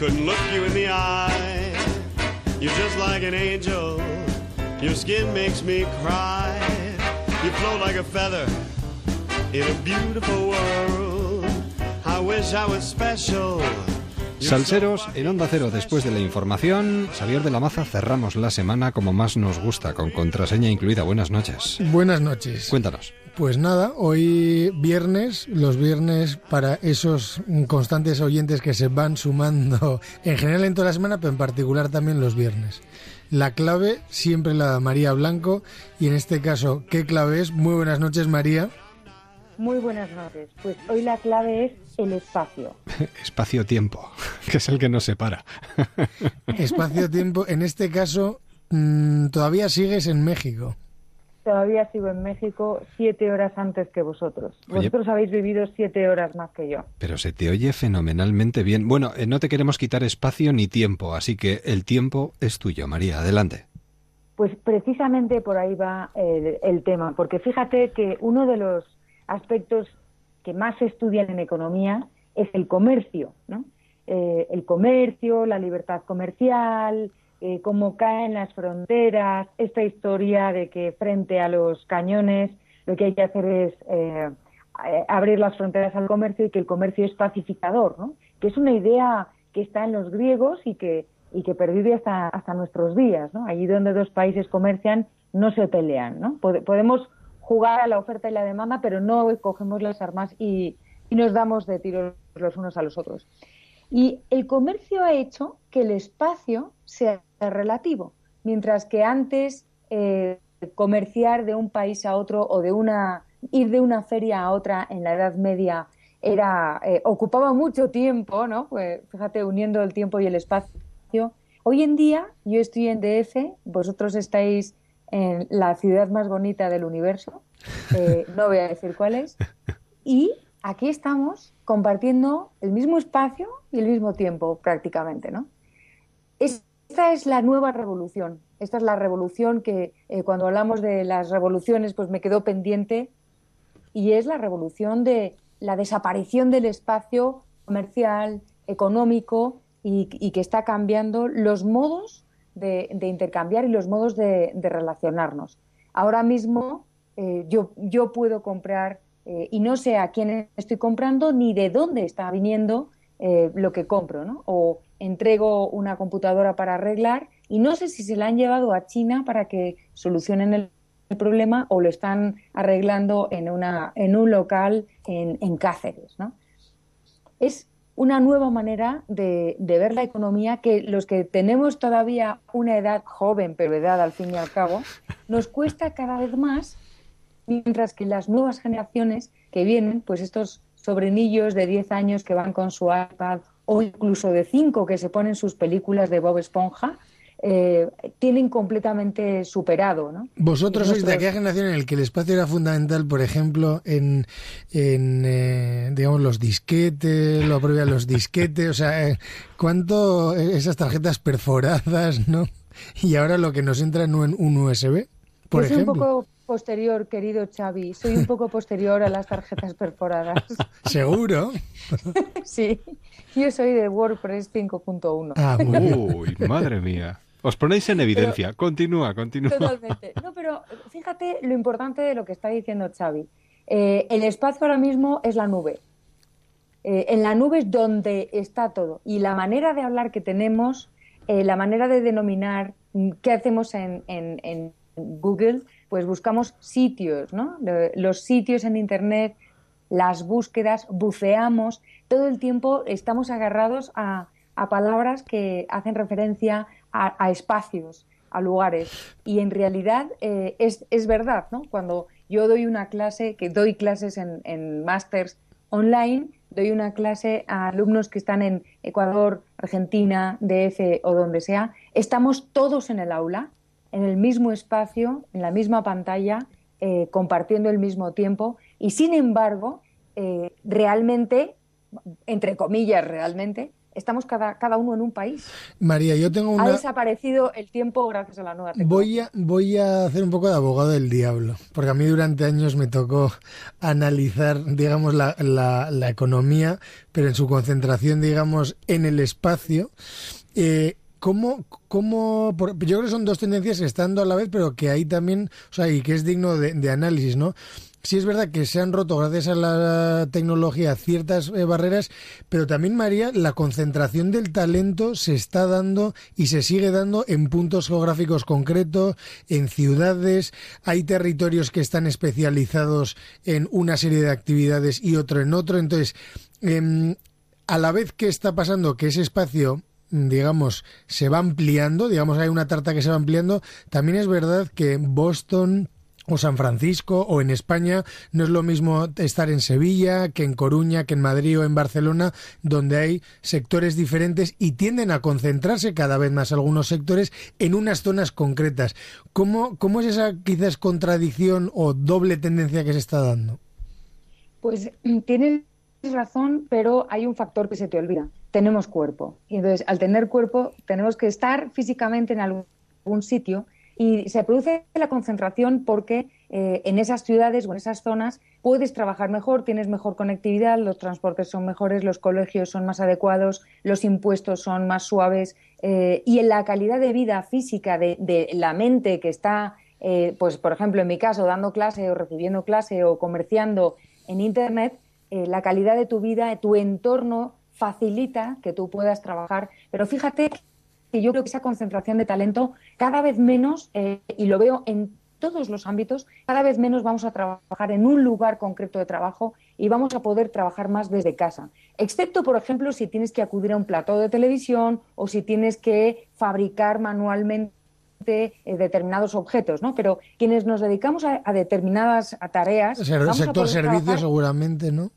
Couldn't look you in the eye. You're just like an angel, your skin makes me cry. You float like a feather in a beautiful world. I wish I was special. Salseros, en Onda Cero, después de la información, Xavier de la Maza, cerramos la semana como más nos gusta, con contraseña incluida. Buenas noches. Buenas noches. Cuéntanos. Pues nada, hoy viernes, los viernes para esos constantes oyentes que se van sumando en general en toda la semana, pero en particular también los viernes. La clave siempre la da María Blanco y en este caso, ¿qué clave es? Muy buenas noches, María. Muy buenas noches. Pues hoy la clave es el espacio. Espacio-tiempo, que es el que nos separa. Espacio-tiempo, en este caso, mmm, todavía sigues en México. Todavía sigo en México siete horas antes que vosotros. Vosotros habéis vivido siete horas más que yo. Pero se te oye fenomenalmente bien. Bueno, eh, no te queremos quitar espacio ni tiempo, así que el tiempo es tuyo, María. Adelante. Pues precisamente por ahí va el, el tema, porque fíjate que uno de los aspectos que más se estudian en economía es el comercio, ¿no? Eh, el comercio, la libertad comercial, eh, cómo caen las fronteras, esta historia de que frente a los cañones lo que hay que hacer es eh, abrir las fronteras al comercio y que el comercio es pacificador, ¿no? Que es una idea que está en los griegos y que y que pervive hasta hasta nuestros días, ¿no? Allí donde dos países comercian no se pelean, ¿no? Podemos jugar a la oferta y la demanda, pero no cogemos las armas y, y nos damos de tiros los unos a los otros. Y el comercio ha hecho que el espacio sea relativo, mientras que antes eh, comerciar de un país a otro o de una ir de una feria a otra en la Edad Media era eh, ocupaba mucho tiempo, ¿no? Pues fíjate uniendo el tiempo y el espacio. Hoy en día yo estoy en DF, vosotros estáis en la ciudad más bonita del universo, eh, no voy a decir cuál es, y aquí estamos compartiendo el mismo espacio y el mismo tiempo prácticamente, ¿no? Esta es la nueva revolución, esta es la revolución que eh, cuando hablamos de las revoluciones pues me quedó pendiente y es la revolución de la desaparición del espacio comercial, económico y, que está cambiando los modos de, intercambiar y los modos de, de relacionarnos. Ahora mismo eh, yo, yo puedo comprar eh, y no sé a quién estoy comprando ni de dónde está viniendo eh, lo que compro, ¿no? O entrego una computadora para arreglar y no sé si se la han llevado a China para que solucionen el problema o lo están arreglando en, una, en un local en, Cáceres. ¿no? Es una nueva manera de, ver la economía que los que tenemos todavía una edad joven, pero edad al fin y al cabo, nos cuesta cada vez más, mientras que las nuevas generaciones que vienen, pues estos sobrinillos de 10 años que van con su iPad o incluso de 5 que se ponen sus películas de Bob Esponja, eh, tienen completamente superado. ¿no? Vosotros sois de aquella generación en la que el espacio era fundamental, por ejemplo, en, en eh, digamos, los disquetes, lo apropian los disquetes, o sea, eh, ¿cuánto esas tarjetas perforadas, no? Y ahora lo que nos entra en un, USB, por Yo ejemplo. un poco posterior, querido Xavi. Soy un poco posterior a las tarjetas perforadas. ¿Seguro? sí, yo soy de WordPress 5.1. Ah. Uy, madre mía. Os ponéis en evidencia. Pero- continúa, continúa. Totalmente. No, pero fíjate lo importante de lo que está diciendo Xavi. Eh, el espacio ahora mismo es la nube. Eh, en la nube es donde está todo. Y la manera de hablar que tenemos, eh, la manera de denominar qué hacemos en, en- en Google, pues buscamos sitios, ¿no? Los sitios en Internet, las búsquedas, buceamos, todo el tiempo estamos agarrados a, palabras que hacen referencia a, espacios, a lugares. Y en realidad eh, es, es verdad, ¿no? Cuando yo doy una clase, que doy clases en, en online, doy una clase a alumnos que están en Ecuador, Argentina, DF o donde sea, estamos todos en el aula, en el mismo espacio, en la misma pantalla, eh, compartiendo el mismo tiempo y sin embargo, eh, realmente, entre comillas, realmente, estamos cada, cada uno en un país. María, yo tengo Ha una... desaparecido el tiempo gracias a la nueva tecnología. Voy a, voy a hacer un poco de abogado del diablo, porque a mí durante años me tocó analizar, digamos, la, la, la economía, pero en su concentración, digamos, en el espacio. Eh, ¿Cómo, cómo, por- yo creo que son dos tendencias que están dando a la vez, pero que hay también, o sea, y que es digno de, de análisis, ¿no? Sí es verdad que se han roto gracias a la tecnología ciertas eh, barreras, pero también, María, la concentración del talento se está dando y se sigue dando en puntos geográficos concretos, en ciudades. Hay territorios que están especializados en una serie de actividades y otro en otro. Entonces, em, a la vez que está pasando que ese espacio digamos, se va ampliando, digamos, hay una tarta que se va ampliando, también es verdad que Boston o San Francisco o en España no es lo mismo estar en Sevilla que en Coruña, que en Madrid o en Barcelona, donde hay sectores diferentes y tienden a concentrarse cada vez más algunos sectores en unas zonas concretas. ¿Cómo, cómo es esa quizás contradicción o doble tendencia que se está dando? Pues tienes razón, pero hay un factor que se te olvida. Tenemos cuerpo. Y entonces, al tener cuerpo, tenemos que estar físicamente en algún sitio y se produce la concentración porque eh, en esas ciudades o en esas zonas puedes trabajar mejor, tienes mejor conectividad, los transportes son mejores, los colegios son más adecuados, los impuestos son más suaves eh, y en la calidad de vida física de, de la mente que está, eh, pues por ejemplo en mi caso, dando clase o recibiendo clase o comerciando en Internet, eh, la calidad de tu vida, tu entorno facilita que tú puedas trabajar. Pero fíjate que yo creo que esa concentración de talento cada vez menos, eh, y lo veo en todos los ámbitos, cada vez menos vamos a trabajar en un lugar concreto de trabajo y vamos a poder trabajar más desde casa. Excepto, por ejemplo, si tienes que acudir a un plató de televisión o si tienes que fabricar manualmente eh, determinados objetos, ¿no? Pero quienes nos dedicamos a, a determinadas tareas, O sea, el vamos a sector poder servicios trabajar seguramente, ¿no?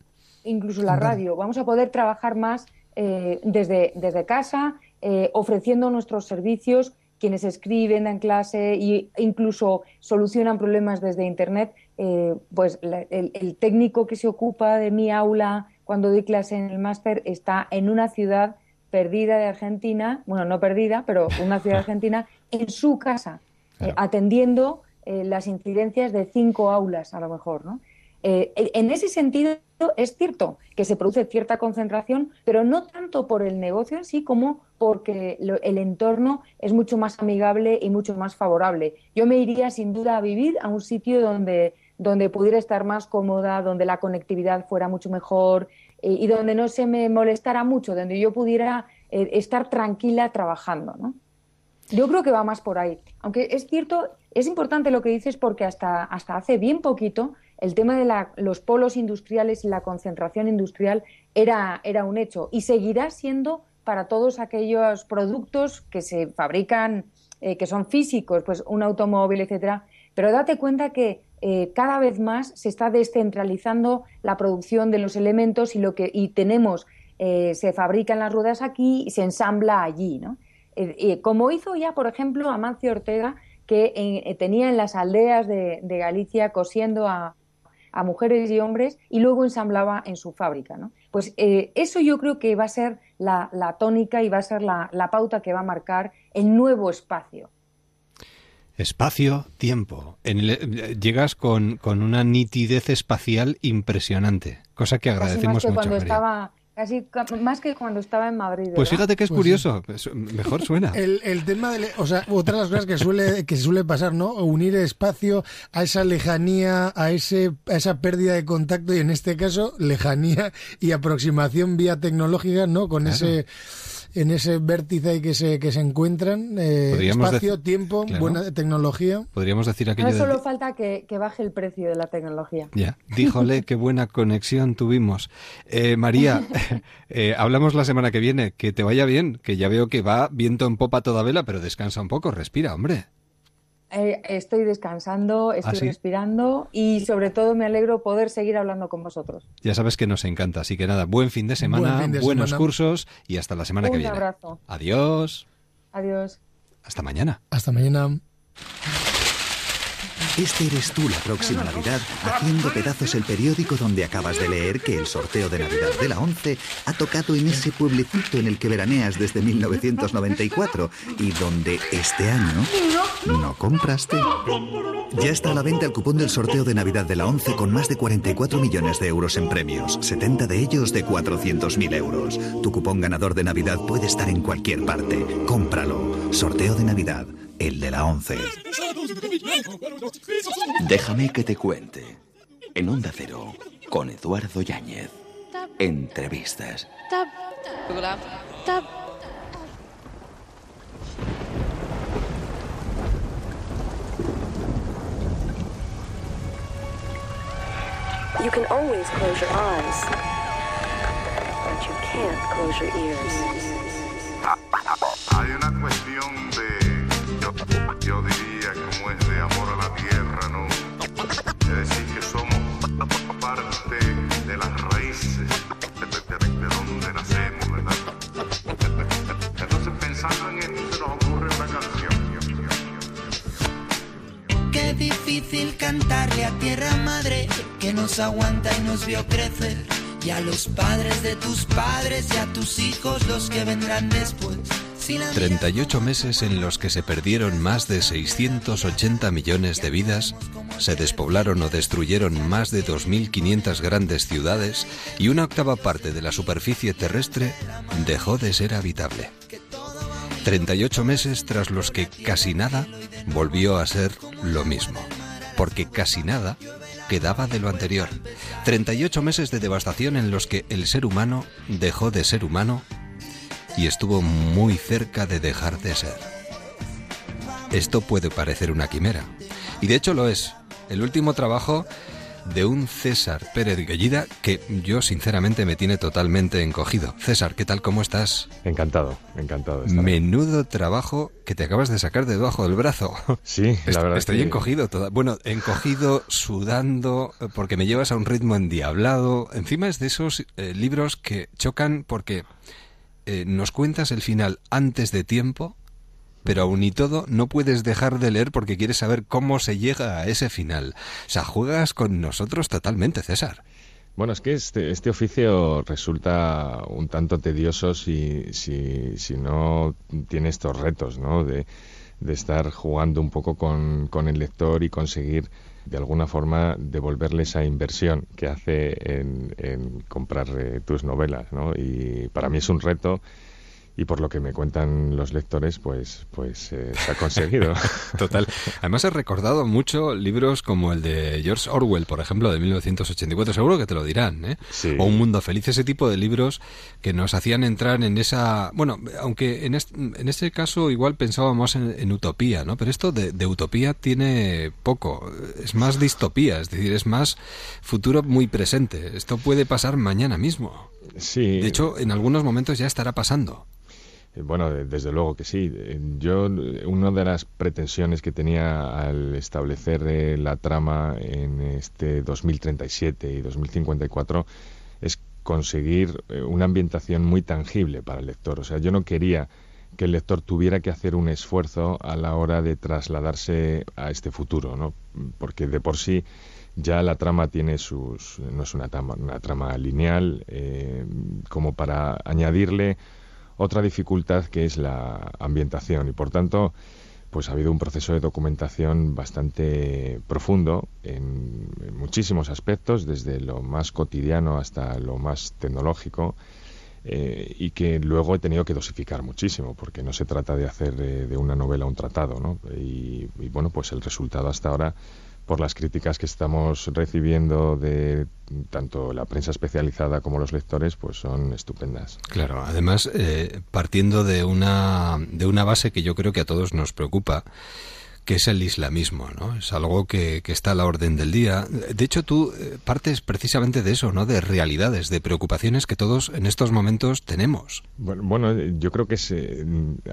Incluso la radio. Vamos a poder trabajar más eh, desde, desde casa, eh, ofreciendo nuestros servicios, quienes escriben en clase e incluso solucionan problemas desde Internet. eh, pues la- el, el técnico que se ocupa de mi aula cuando doy clase en el máster está en una ciudad perdida de Argentina, bueno, no perdida, pero una ciudad argentina, en su casa, atendiendo las incidencias de cinco aulas, a lo mejor, ¿no? Eh, en ese sentido, es cierto que se produce cierta concentración, pero no tanto por el negocio en sí como porque el entorno es mucho más amigable y mucho más favorable. Yo me iría sin duda a vivir a un sitio donde, donde pudiera estar más cómoda, donde la conectividad fuera mucho mejor eh, y donde no se me molestara mucho, donde yo pudiera eh, estar tranquila trabajando, ¿no? Yo creo que va más por ahí. Aunque es cierto, es importante lo que dices porque hasta, hasta hace bien poquito el tema de la, los polos industriales y la concentración industrial era, un hecho y seguirá siendo para todos aquellos productos que se fabrican, eh, que son físicos, pues un automóvil, etcétera. Pero date cuenta que eh, cada vez más se está descentralizando la producción de los elementos y lo que tenemos eh, se fabrican las ruedas aquí y se ensambla allí, ¿no? como hizo ya, por ejemplo, Amancio Ortega, que tenía en las aldeas de Galicia cosiendo a, a mujeres y hombres y luego ensamblaba en su fábrica. ¿no? Pues eh, eso yo creo que va a ser la, tónica y va a ser la, pauta que va a marcar el nuevo espacio. Espacio, tiempo. Eh, llegas con, con, una nitidez espacial impresionante, cosa que agradecemos mucho. Cuando estaba Casi más que cuando estaba en Madrid. Pues fíjate que es pues curioso, mejor suena. El, tema de, o sea, otra de las cosas que suele que suele pasar, ¿no? Unir espacio a esa lejanía, a ese a esa pérdida de contacto y en este caso lejanía y aproximación vía tecnológica, ¿no? Con ese en ese vértice que se, que se encuentran, eh, espacio, tiempo, buena tecnología. Podríamos decir aquello No solo falta que, baje el precio de la tecnología. Ya, díjole qué buena conexión tuvimos. Eh, María, eh, hablamos la semana que viene, que te vaya bien, que ya veo que va viento en popa toda vela, pero descansa un poco, respira, hombre. Eh, estoy descansando, ¿Ah, estoy respirando y sobre todo me alegro poder seguir hablando con vosotros. Ya sabes que nos encanta, así que nada, buen fin de semana, buenos cursos y hasta la semana que viene. Un abrazo. Adiós. Adiós. Hasta mañana. Hasta mañana. Este eres tú la próxima Navidad haciendo pedazos el periódico donde acabas de leer que el sorteo de Navidad de la 11 ha tocado en ese pueblecito en el que veraneas desde 1994 y donde este año no compraste. Ya está a la venta el cupón del sorteo de Navidad de la 11 con más de 44 millones de euros en premios, 70 de ellos de 400.000 euros. Tu cupón ganador de Navidad puede estar en cualquier parte. Cómpralo. Sorteo de Navidad el de la once. Déjame que te cuente. En Onda Cero, con Eduardo Yáñez. Entrevistas. You can always close your eyes, but you can't close your ears. Hay una cuestión pensando en esto se nos ocurre una canción. Qué difícil cantarle a tierra madre que nos aguanta y nos vio crecer. Y a los padres de tus padres y a tus hijos los que vendrán después 38 meses en los que se perdieron más de 680 millones de vidas, se despoblaron o destruyeron más de 2.500 grandes ciudades y una octava parte de la superficie terrestre dejó de ser habitable. 38 meses tras los que casi nada volvió a ser lo mismo, porque casi nada quedaba de lo anterior. 38 meses de devastación en los que el ser humano dejó de ser humano y estuvo muy cerca de dejar de ser. Esto puede parecer una quimera, y de hecho lo es. El último trabajo de un César Pérez Guellida que yo sinceramente me tiene totalmente encogido. César, ¿qué tal? ¿Cómo estás? Encantado, encantado. Menudo trabajo que te acabas de sacar de debajo del brazo. Sí, la verdad. Estoy encogido, toda, bueno, encogido, sudando, porque me llevas a un ritmo endiablado. Encima es de esos eh, libros que chocan porque eh, nos cuentas el final antes de tiempo, pero aún y todo no puedes dejar de leer porque quieres saber cómo se llega a ese final. O sea, juegas con nosotros totalmente, César. Bueno, es que este, este oficio resulta un tanto tedioso si, si, si no tiene estos retos, ¿no? De, de estar jugando un poco con, con el lector y conseguir de alguna forma devolverle esa inversión que hace en, comprar eh, tus novelas, ¿no? Y para mí es un reto y por lo que me cuentan los lectores, pues, pues eh, se ha conseguido. Total. Además he recordado mucho libros como el de George Orwell, por ejemplo, de 1984. Seguro que te lo dirán, ¿eh? O Un Mundo Feliz, ese tipo de libros que nos hacían entrar en esa... Bueno, aunque en este, en este caso igual pensábamos en, utopía, ¿no? Pero esto de, de utopía tiene poco. Es más distopía, es decir, es más futuro muy presente. Esto puede pasar mañana mismo. Sí. De hecho, en algunos momentos ya estará pasando. Eh, bueno, desde luego que sí. Eh, yo, una de las pretensiones que tenía al establecer eh, la trama en este 2037 y 2054 es conseguir una ambientación muy tangible para el lector. O sea, yo no quería que el lector tuviera que hacer un esfuerzo a la hora de trasladarse a este futuro, ¿no? Porque de por sí ya la trama tiene sus... no es una trama, una trama lineal, como para añadirle otra dificultad que es la ambientación y por tanto pues ha habido un proceso de documentación bastante profundo en, muchísimos aspectos, desde lo más cotidiano hasta lo más tecnológico, eh, y que luego he tenido que dosificar muchísimo, porque no se trata de hacer de, una novela un tratado, ¿no? y, bueno, pues el resultado hasta ahora por las críticas que estamos recibiendo de tanto la prensa especializada como los lectores, pues son estupendas. Claro, además, eh, partiendo de una, de una base que yo creo que a todos nos preocupa, que es el islamismo, ¿no? Es algo que, que, está a la orden del día. De hecho, tú eh, partes precisamente de eso, ¿no? De realidades, de preocupaciones que todos en estos momentos tenemos. Bueno, yo creo que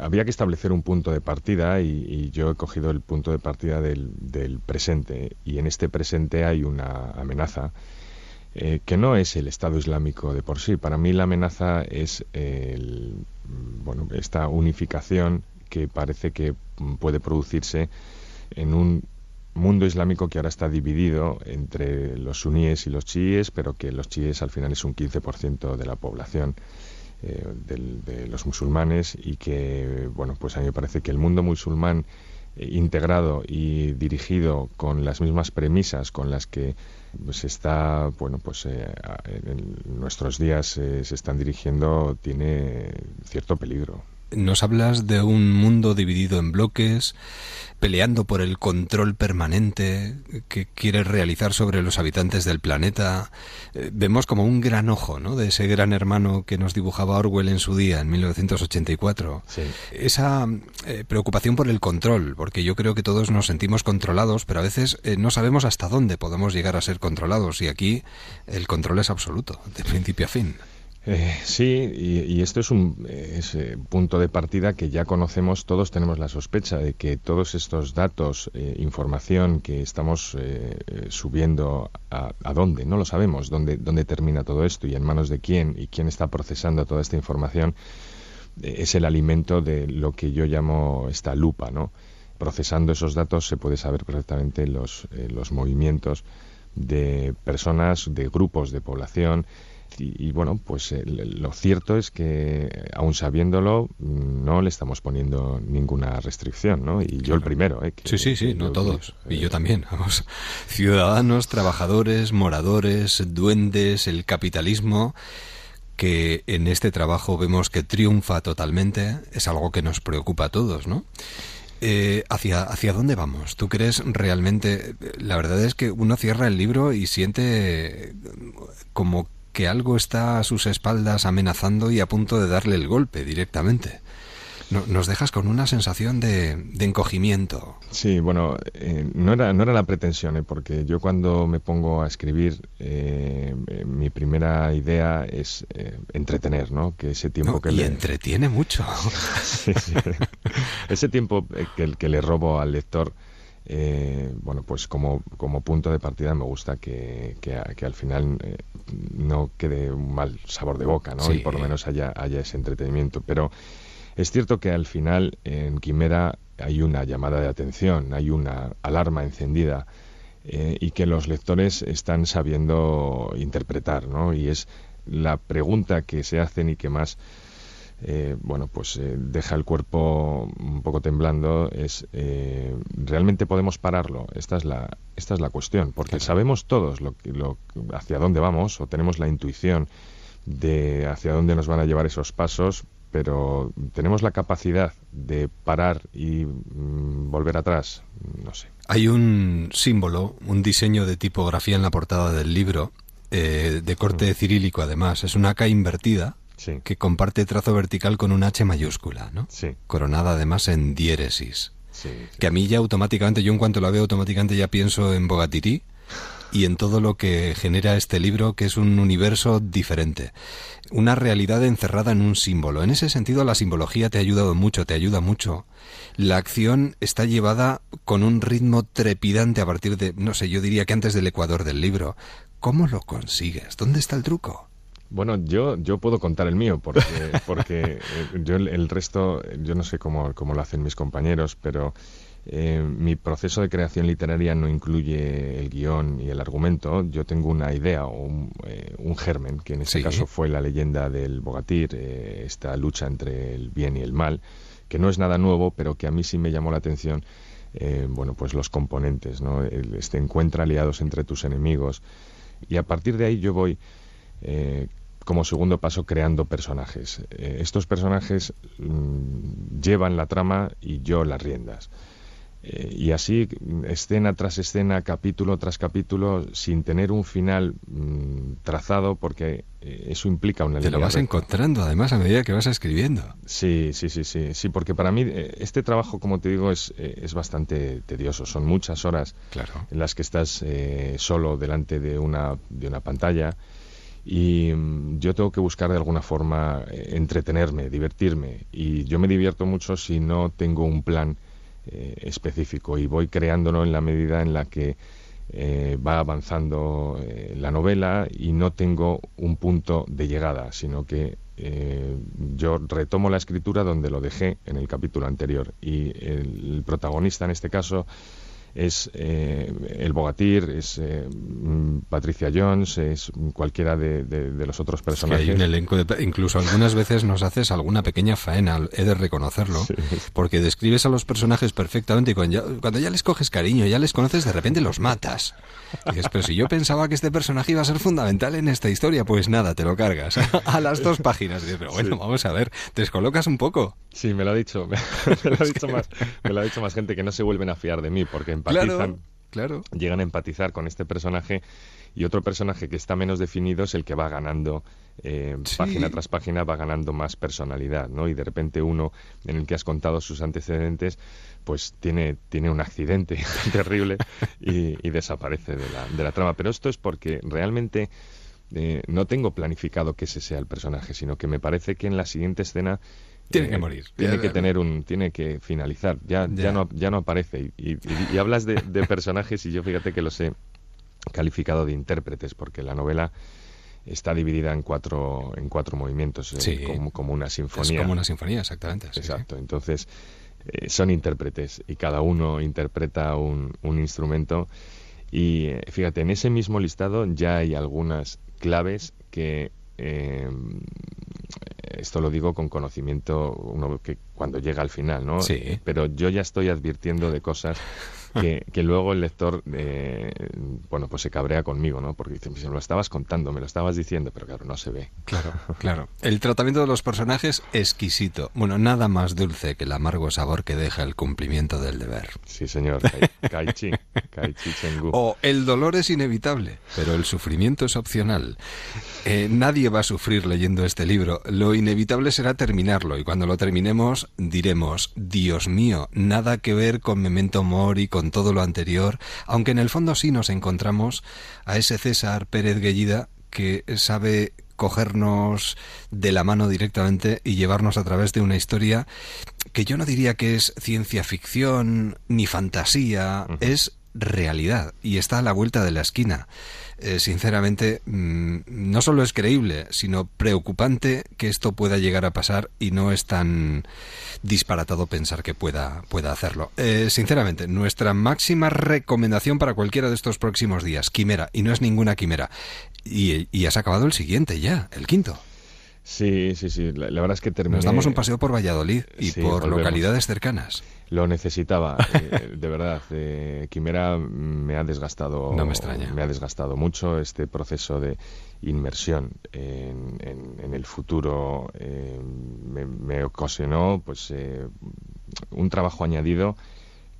había que establecer un punto de partida y, yo he cogido el punto de partida del, del, presente y en este presente hay una amenaza eh, que no es el Estado Islámico de por sí. Para mí la amenaza es el, bueno, esta unificación que parece que puede producirse en un mundo islámico que ahora está dividido entre los suníes y los chiíes, pero que los chiíes al final es un 15% de la población eh, de los musulmanes y que, bueno, pues a mí me parece que el mundo musulmán eh, integrado y dirigido con las mismas premisas con las que se está, bueno, pues eh, en nuestros días se están dirigiendo, tiene cierto peligro nos hablas de un mundo dividido en bloques, peleando por el control permanente que quiere realizar sobre los habitantes del planeta. Eh, vemos como un gran ojo, ¿no? De ese gran hermano que nos dibujaba Orwell en su día, en 1984. Esa eh, preocupación por el control, porque yo creo que todos nos sentimos controlados, pero a veces eh, no sabemos hasta dónde podemos llegar a ser controlados y aquí el control es absoluto, de principio a fin. Eh, sí, y, esto es un eh, punto de partida que ya conocemos, todos tenemos la sospecha de que todos estos datos, eh, información que estamos subiendo, a, a, dónde? No lo sabemos, dónde, dónde termina todo esto y en manos de quién y quién está procesando toda esta información, es el alimento de lo que yo llamo esta lupa, ¿no? Procesando esos datos se puede saber perfectamente los movimientos de personas, de grupos de población, y, bueno, pues eh, lo cierto es que, aún sabiéndolo, no le estamos poniendo ninguna restricción, ¿no? Y yo el primero, ¿eh? sí, sí, sí, no todos. y yo también, vamos. Ciudadanos, trabajadores, moradores, duendes, el capitalismo que en este trabajo vemos que triunfa totalmente, es algo que nos preocupa a todos, ¿no? Eh, ¿hacia, ¿Hacia dónde vamos? ¿Tú crees realmente? La verdad es que uno cierra el libro y siente como que algo está a sus espaldas amenazando y a punto de darle el golpe directamente. nos dejas con una sensación de, encogimiento. Sí, bueno, eh, no, era, no era la pretensión, ¿eh? porque yo cuando me pongo a escribir, eh, mi primera idea es entretener, ¿no? Que ese tiempo que y entretiene mucho. Ese tiempo que, que le robo al lector eh, bueno, pues como, como, punto de partida me gusta que, que, al final eh, no quede un mal sabor de boca, ¿no? Y por lo menos haya, haya ese entretenimiento. Pero es cierto que al final en Quimera hay una llamada de atención, hay una alarma encendida eh, y que los lectores están sabiendo interpretar, ¿no? Y es la pregunta que se hacen y que más eh, bueno, pues eh, deja el cuerpo un poco temblando, es eh, realmente podemos pararlo. Esta es la esta es la cuestión, porque sabemos todos lo, lo, hacia dónde vamos o tenemos la intuición de hacia dónde nos van a llevar esos pasos, pero ¿tenemos la capacidad de parar y mm, volver atrás? No sé. Hay un símbolo, un diseño de tipografía en la portada del libro, eh, de corte mm. cirílico además. Es una K invertida que comparte trazo vertical con un H mayúscula, ¿no? Coronada además en diéresis. Que a mí ya automáticamente, yo en cuanto la veo automáticamente ya pienso en Bogatiri y en todo lo que genera este libro, que es un universo diferente. Una realidad encerrada en un símbolo. En ese sentido, la simbología te ha ayudado mucho, te ayuda mucho. La acción está llevada con un ritmo trepidante a partir de, no sé, yo diría que antes del ecuador del libro. ¿Cómo lo consigues? ¿Dónde está el truco? Bueno, yo, yo puedo contar el mío, porque, porque eh, yo el, resto, yo no sé cómo, cómo lo hacen mis compañeros, pero eh, mi proceso de creación literaria no incluye el guion y el argumento. Yo tengo una idea o un, eh, germen, que en este caso fue la leyenda del Bogatir, esta lucha entre el bien y el mal, que no es nada nuevo, pero que a mí sí me llamó la atención. bueno, pues los componentes, ¿no? este encuentra aliados entre tus enemigos. Y a partir de ahí yo voy como segundo paso creando personajes. Eh, estos personajes mm, llevan la trama y yo las riendas. Eh, y así, escena tras escena, capítulo tras capítulo, sin tener un final mm, trazado, porque eh, eso implica una Te lo vas encontrando, además, a medida que vas escribiendo. Sí, sí, sí, sí, sí, porque para mí este trabajo, como te digo, es, es bastante tedioso. Son muchas horas en las que estás solo delante de una, de una pantalla y mm, yo tengo que buscar de alguna forma eh, entretenerme, divertirme. Y yo me divierto mucho si no tengo un plan eh, específico y voy creándolo en la medida en la que eh, va avanzando la novela y no tengo un punto de llegada, sino que yo retomo la escritura donde lo dejé en el capítulo anterior. Y el protagonista en este caso es eh, el Bogatir, es eh, Patricia Jones, es cualquiera de, los otros personajes. hay un elenco incluso algunas veces nos haces alguna pequeña faena, he de reconocerlo, porque describes a los personajes perfectamente y cuando ya, les coges cariño, ya les conoces, de repente los matas. dices, pero si yo pensaba que este personaje iba a ser fundamental en esta historia, pues nada, te lo cargas a las dos páginas. pero bueno, vamos a ver, te descolocas un poco. Sí, me lo ha dicho, me, lo ha dicho más, me lo ha dicho más gente que no se vuelven a fiar de mí, porque empatizan, claro, llegan a empatizar con este personaje y otro personaje que está menos definido es el que va ganando eh, página tras página va ganando más personalidad, ¿no? Y de repente uno en el que has contado sus antecedentes, pues tiene, tiene un accidente terrible y, desaparece de la, de la trama. Pero esto es porque realmente eh, no tengo planificado que ese sea el personaje, sino que me parece que en la siguiente escena tiene que morir. Tiene que tener un, tiene que finalizar. Ya, ya. no, ya no aparece. Y, hablas de, personajes y yo fíjate que los he calificado de intérpretes, porque la novela está dividida en cuatro, en cuatro movimientos, eh, como, una sinfonía. Es como una sinfonía, exactamente. Exacto. Entonces, eh, son intérpretes y cada uno interpreta un, un instrumento. Y eh, fíjate, en ese mismo listado ya hay algunas claves que esto lo digo con conocimiento uno que cuando llega al final, ¿no? Sí. Pero yo ya estoy advirtiendo de cosas que, luego el lector, eh, bueno, pues se cabrea conmigo, ¿no? Porque dice, me lo estabas contando, me lo estabas diciendo, pero claro, no se ve. Claro, claro. El tratamiento de los personajes, exquisito. Bueno, nada más dulce que el amargo sabor que deja el cumplimiento del deber. Sí, señor. Kaichi, Kaichi Chengu. O el dolor es inevitable, pero el sufrimiento es opcional. Eh, nadie va a sufrir leyendo este libro. Lo inevitable será terminarlo y cuando lo terminemos diremos, Dios mío, nada que ver con Memento Mori, con con todo lo anterior, aunque en el fondo sí nos encontramos a ese César Pérez Guellida que sabe cogernos de la mano directamente y llevarnos a través de una historia que yo no diría que es ciencia ficción ni fantasía, es realidad y está a la vuelta de la esquina. Eh, sinceramente, mm, no solo es creíble, sino preocupante que esto pueda llegar a pasar y no es tan disparatado pensar que pueda, pueda hacerlo. Eh, sinceramente, nuestra máxima recomendación para cualquiera de estos próximos días, quimera, y no es ninguna quimera. Y, y has acabado el siguiente ya, el quinto. Sí, sí, sí. La, verdad es que terminé... Nos damos un paseo por Valladolid y por localidades cercanas. Lo necesitaba, eh, de verdad. Eh, Quimera me ha desgastado... No me extraña. Me ha desgastado mucho este proceso de inmersión en, el futuro. Eh, me, ocasionó pues un trabajo añadido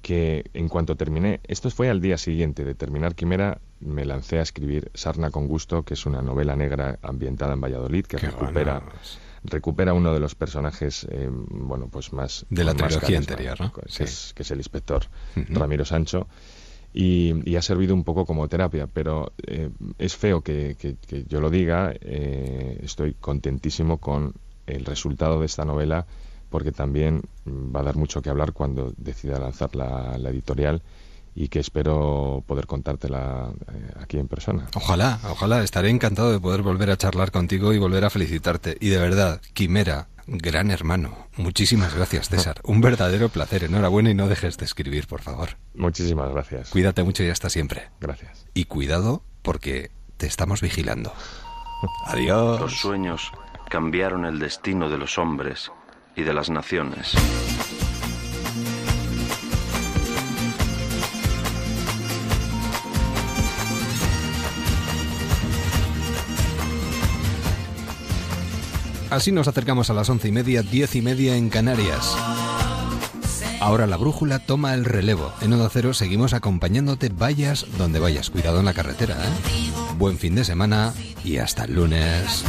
que en cuanto terminé, esto fue al día siguiente de terminar Quimera, me lancé a escribir Sarna con gusto, que es una novela negra ambientada en Valladolid que recupera recupera uno de los personajes eh, bueno pues más de la trilogía anterior, ¿no? que, es, que es el inspector Ramiro Sancho. Y, ha servido un poco como terapia, pero eh, es feo que, yo lo diga, eh, estoy contentísimo con el resultado de esta novela porque también va a dar mucho que hablar cuando decida lanzar la, editorial y que espero poder contártela eh, aquí en persona. Ojalá, ojalá, estaré encantado de poder volver a charlar contigo y volver a felicitarte. Y de verdad, Quimera, gran hermano. Muchísimas gracias, César. Un verdadero placer. Enhorabuena y no dejes de escribir, por favor. Muchísimas gracias. Cuídate mucho y hasta siempre. Gracias. Y cuidado porque te estamos vigilando. Adiós. Los sueños cambiaron el destino de los hombres y de las naciones. Así nos acercamos a las once y media, diez y media en Canarias. Ahora la brújula toma el relevo. En Onda Cero seguimos acompañándote, vayas donde vayas. Cuidado en la carretera, ¿eh? Buen fin de semana y hasta el lunes.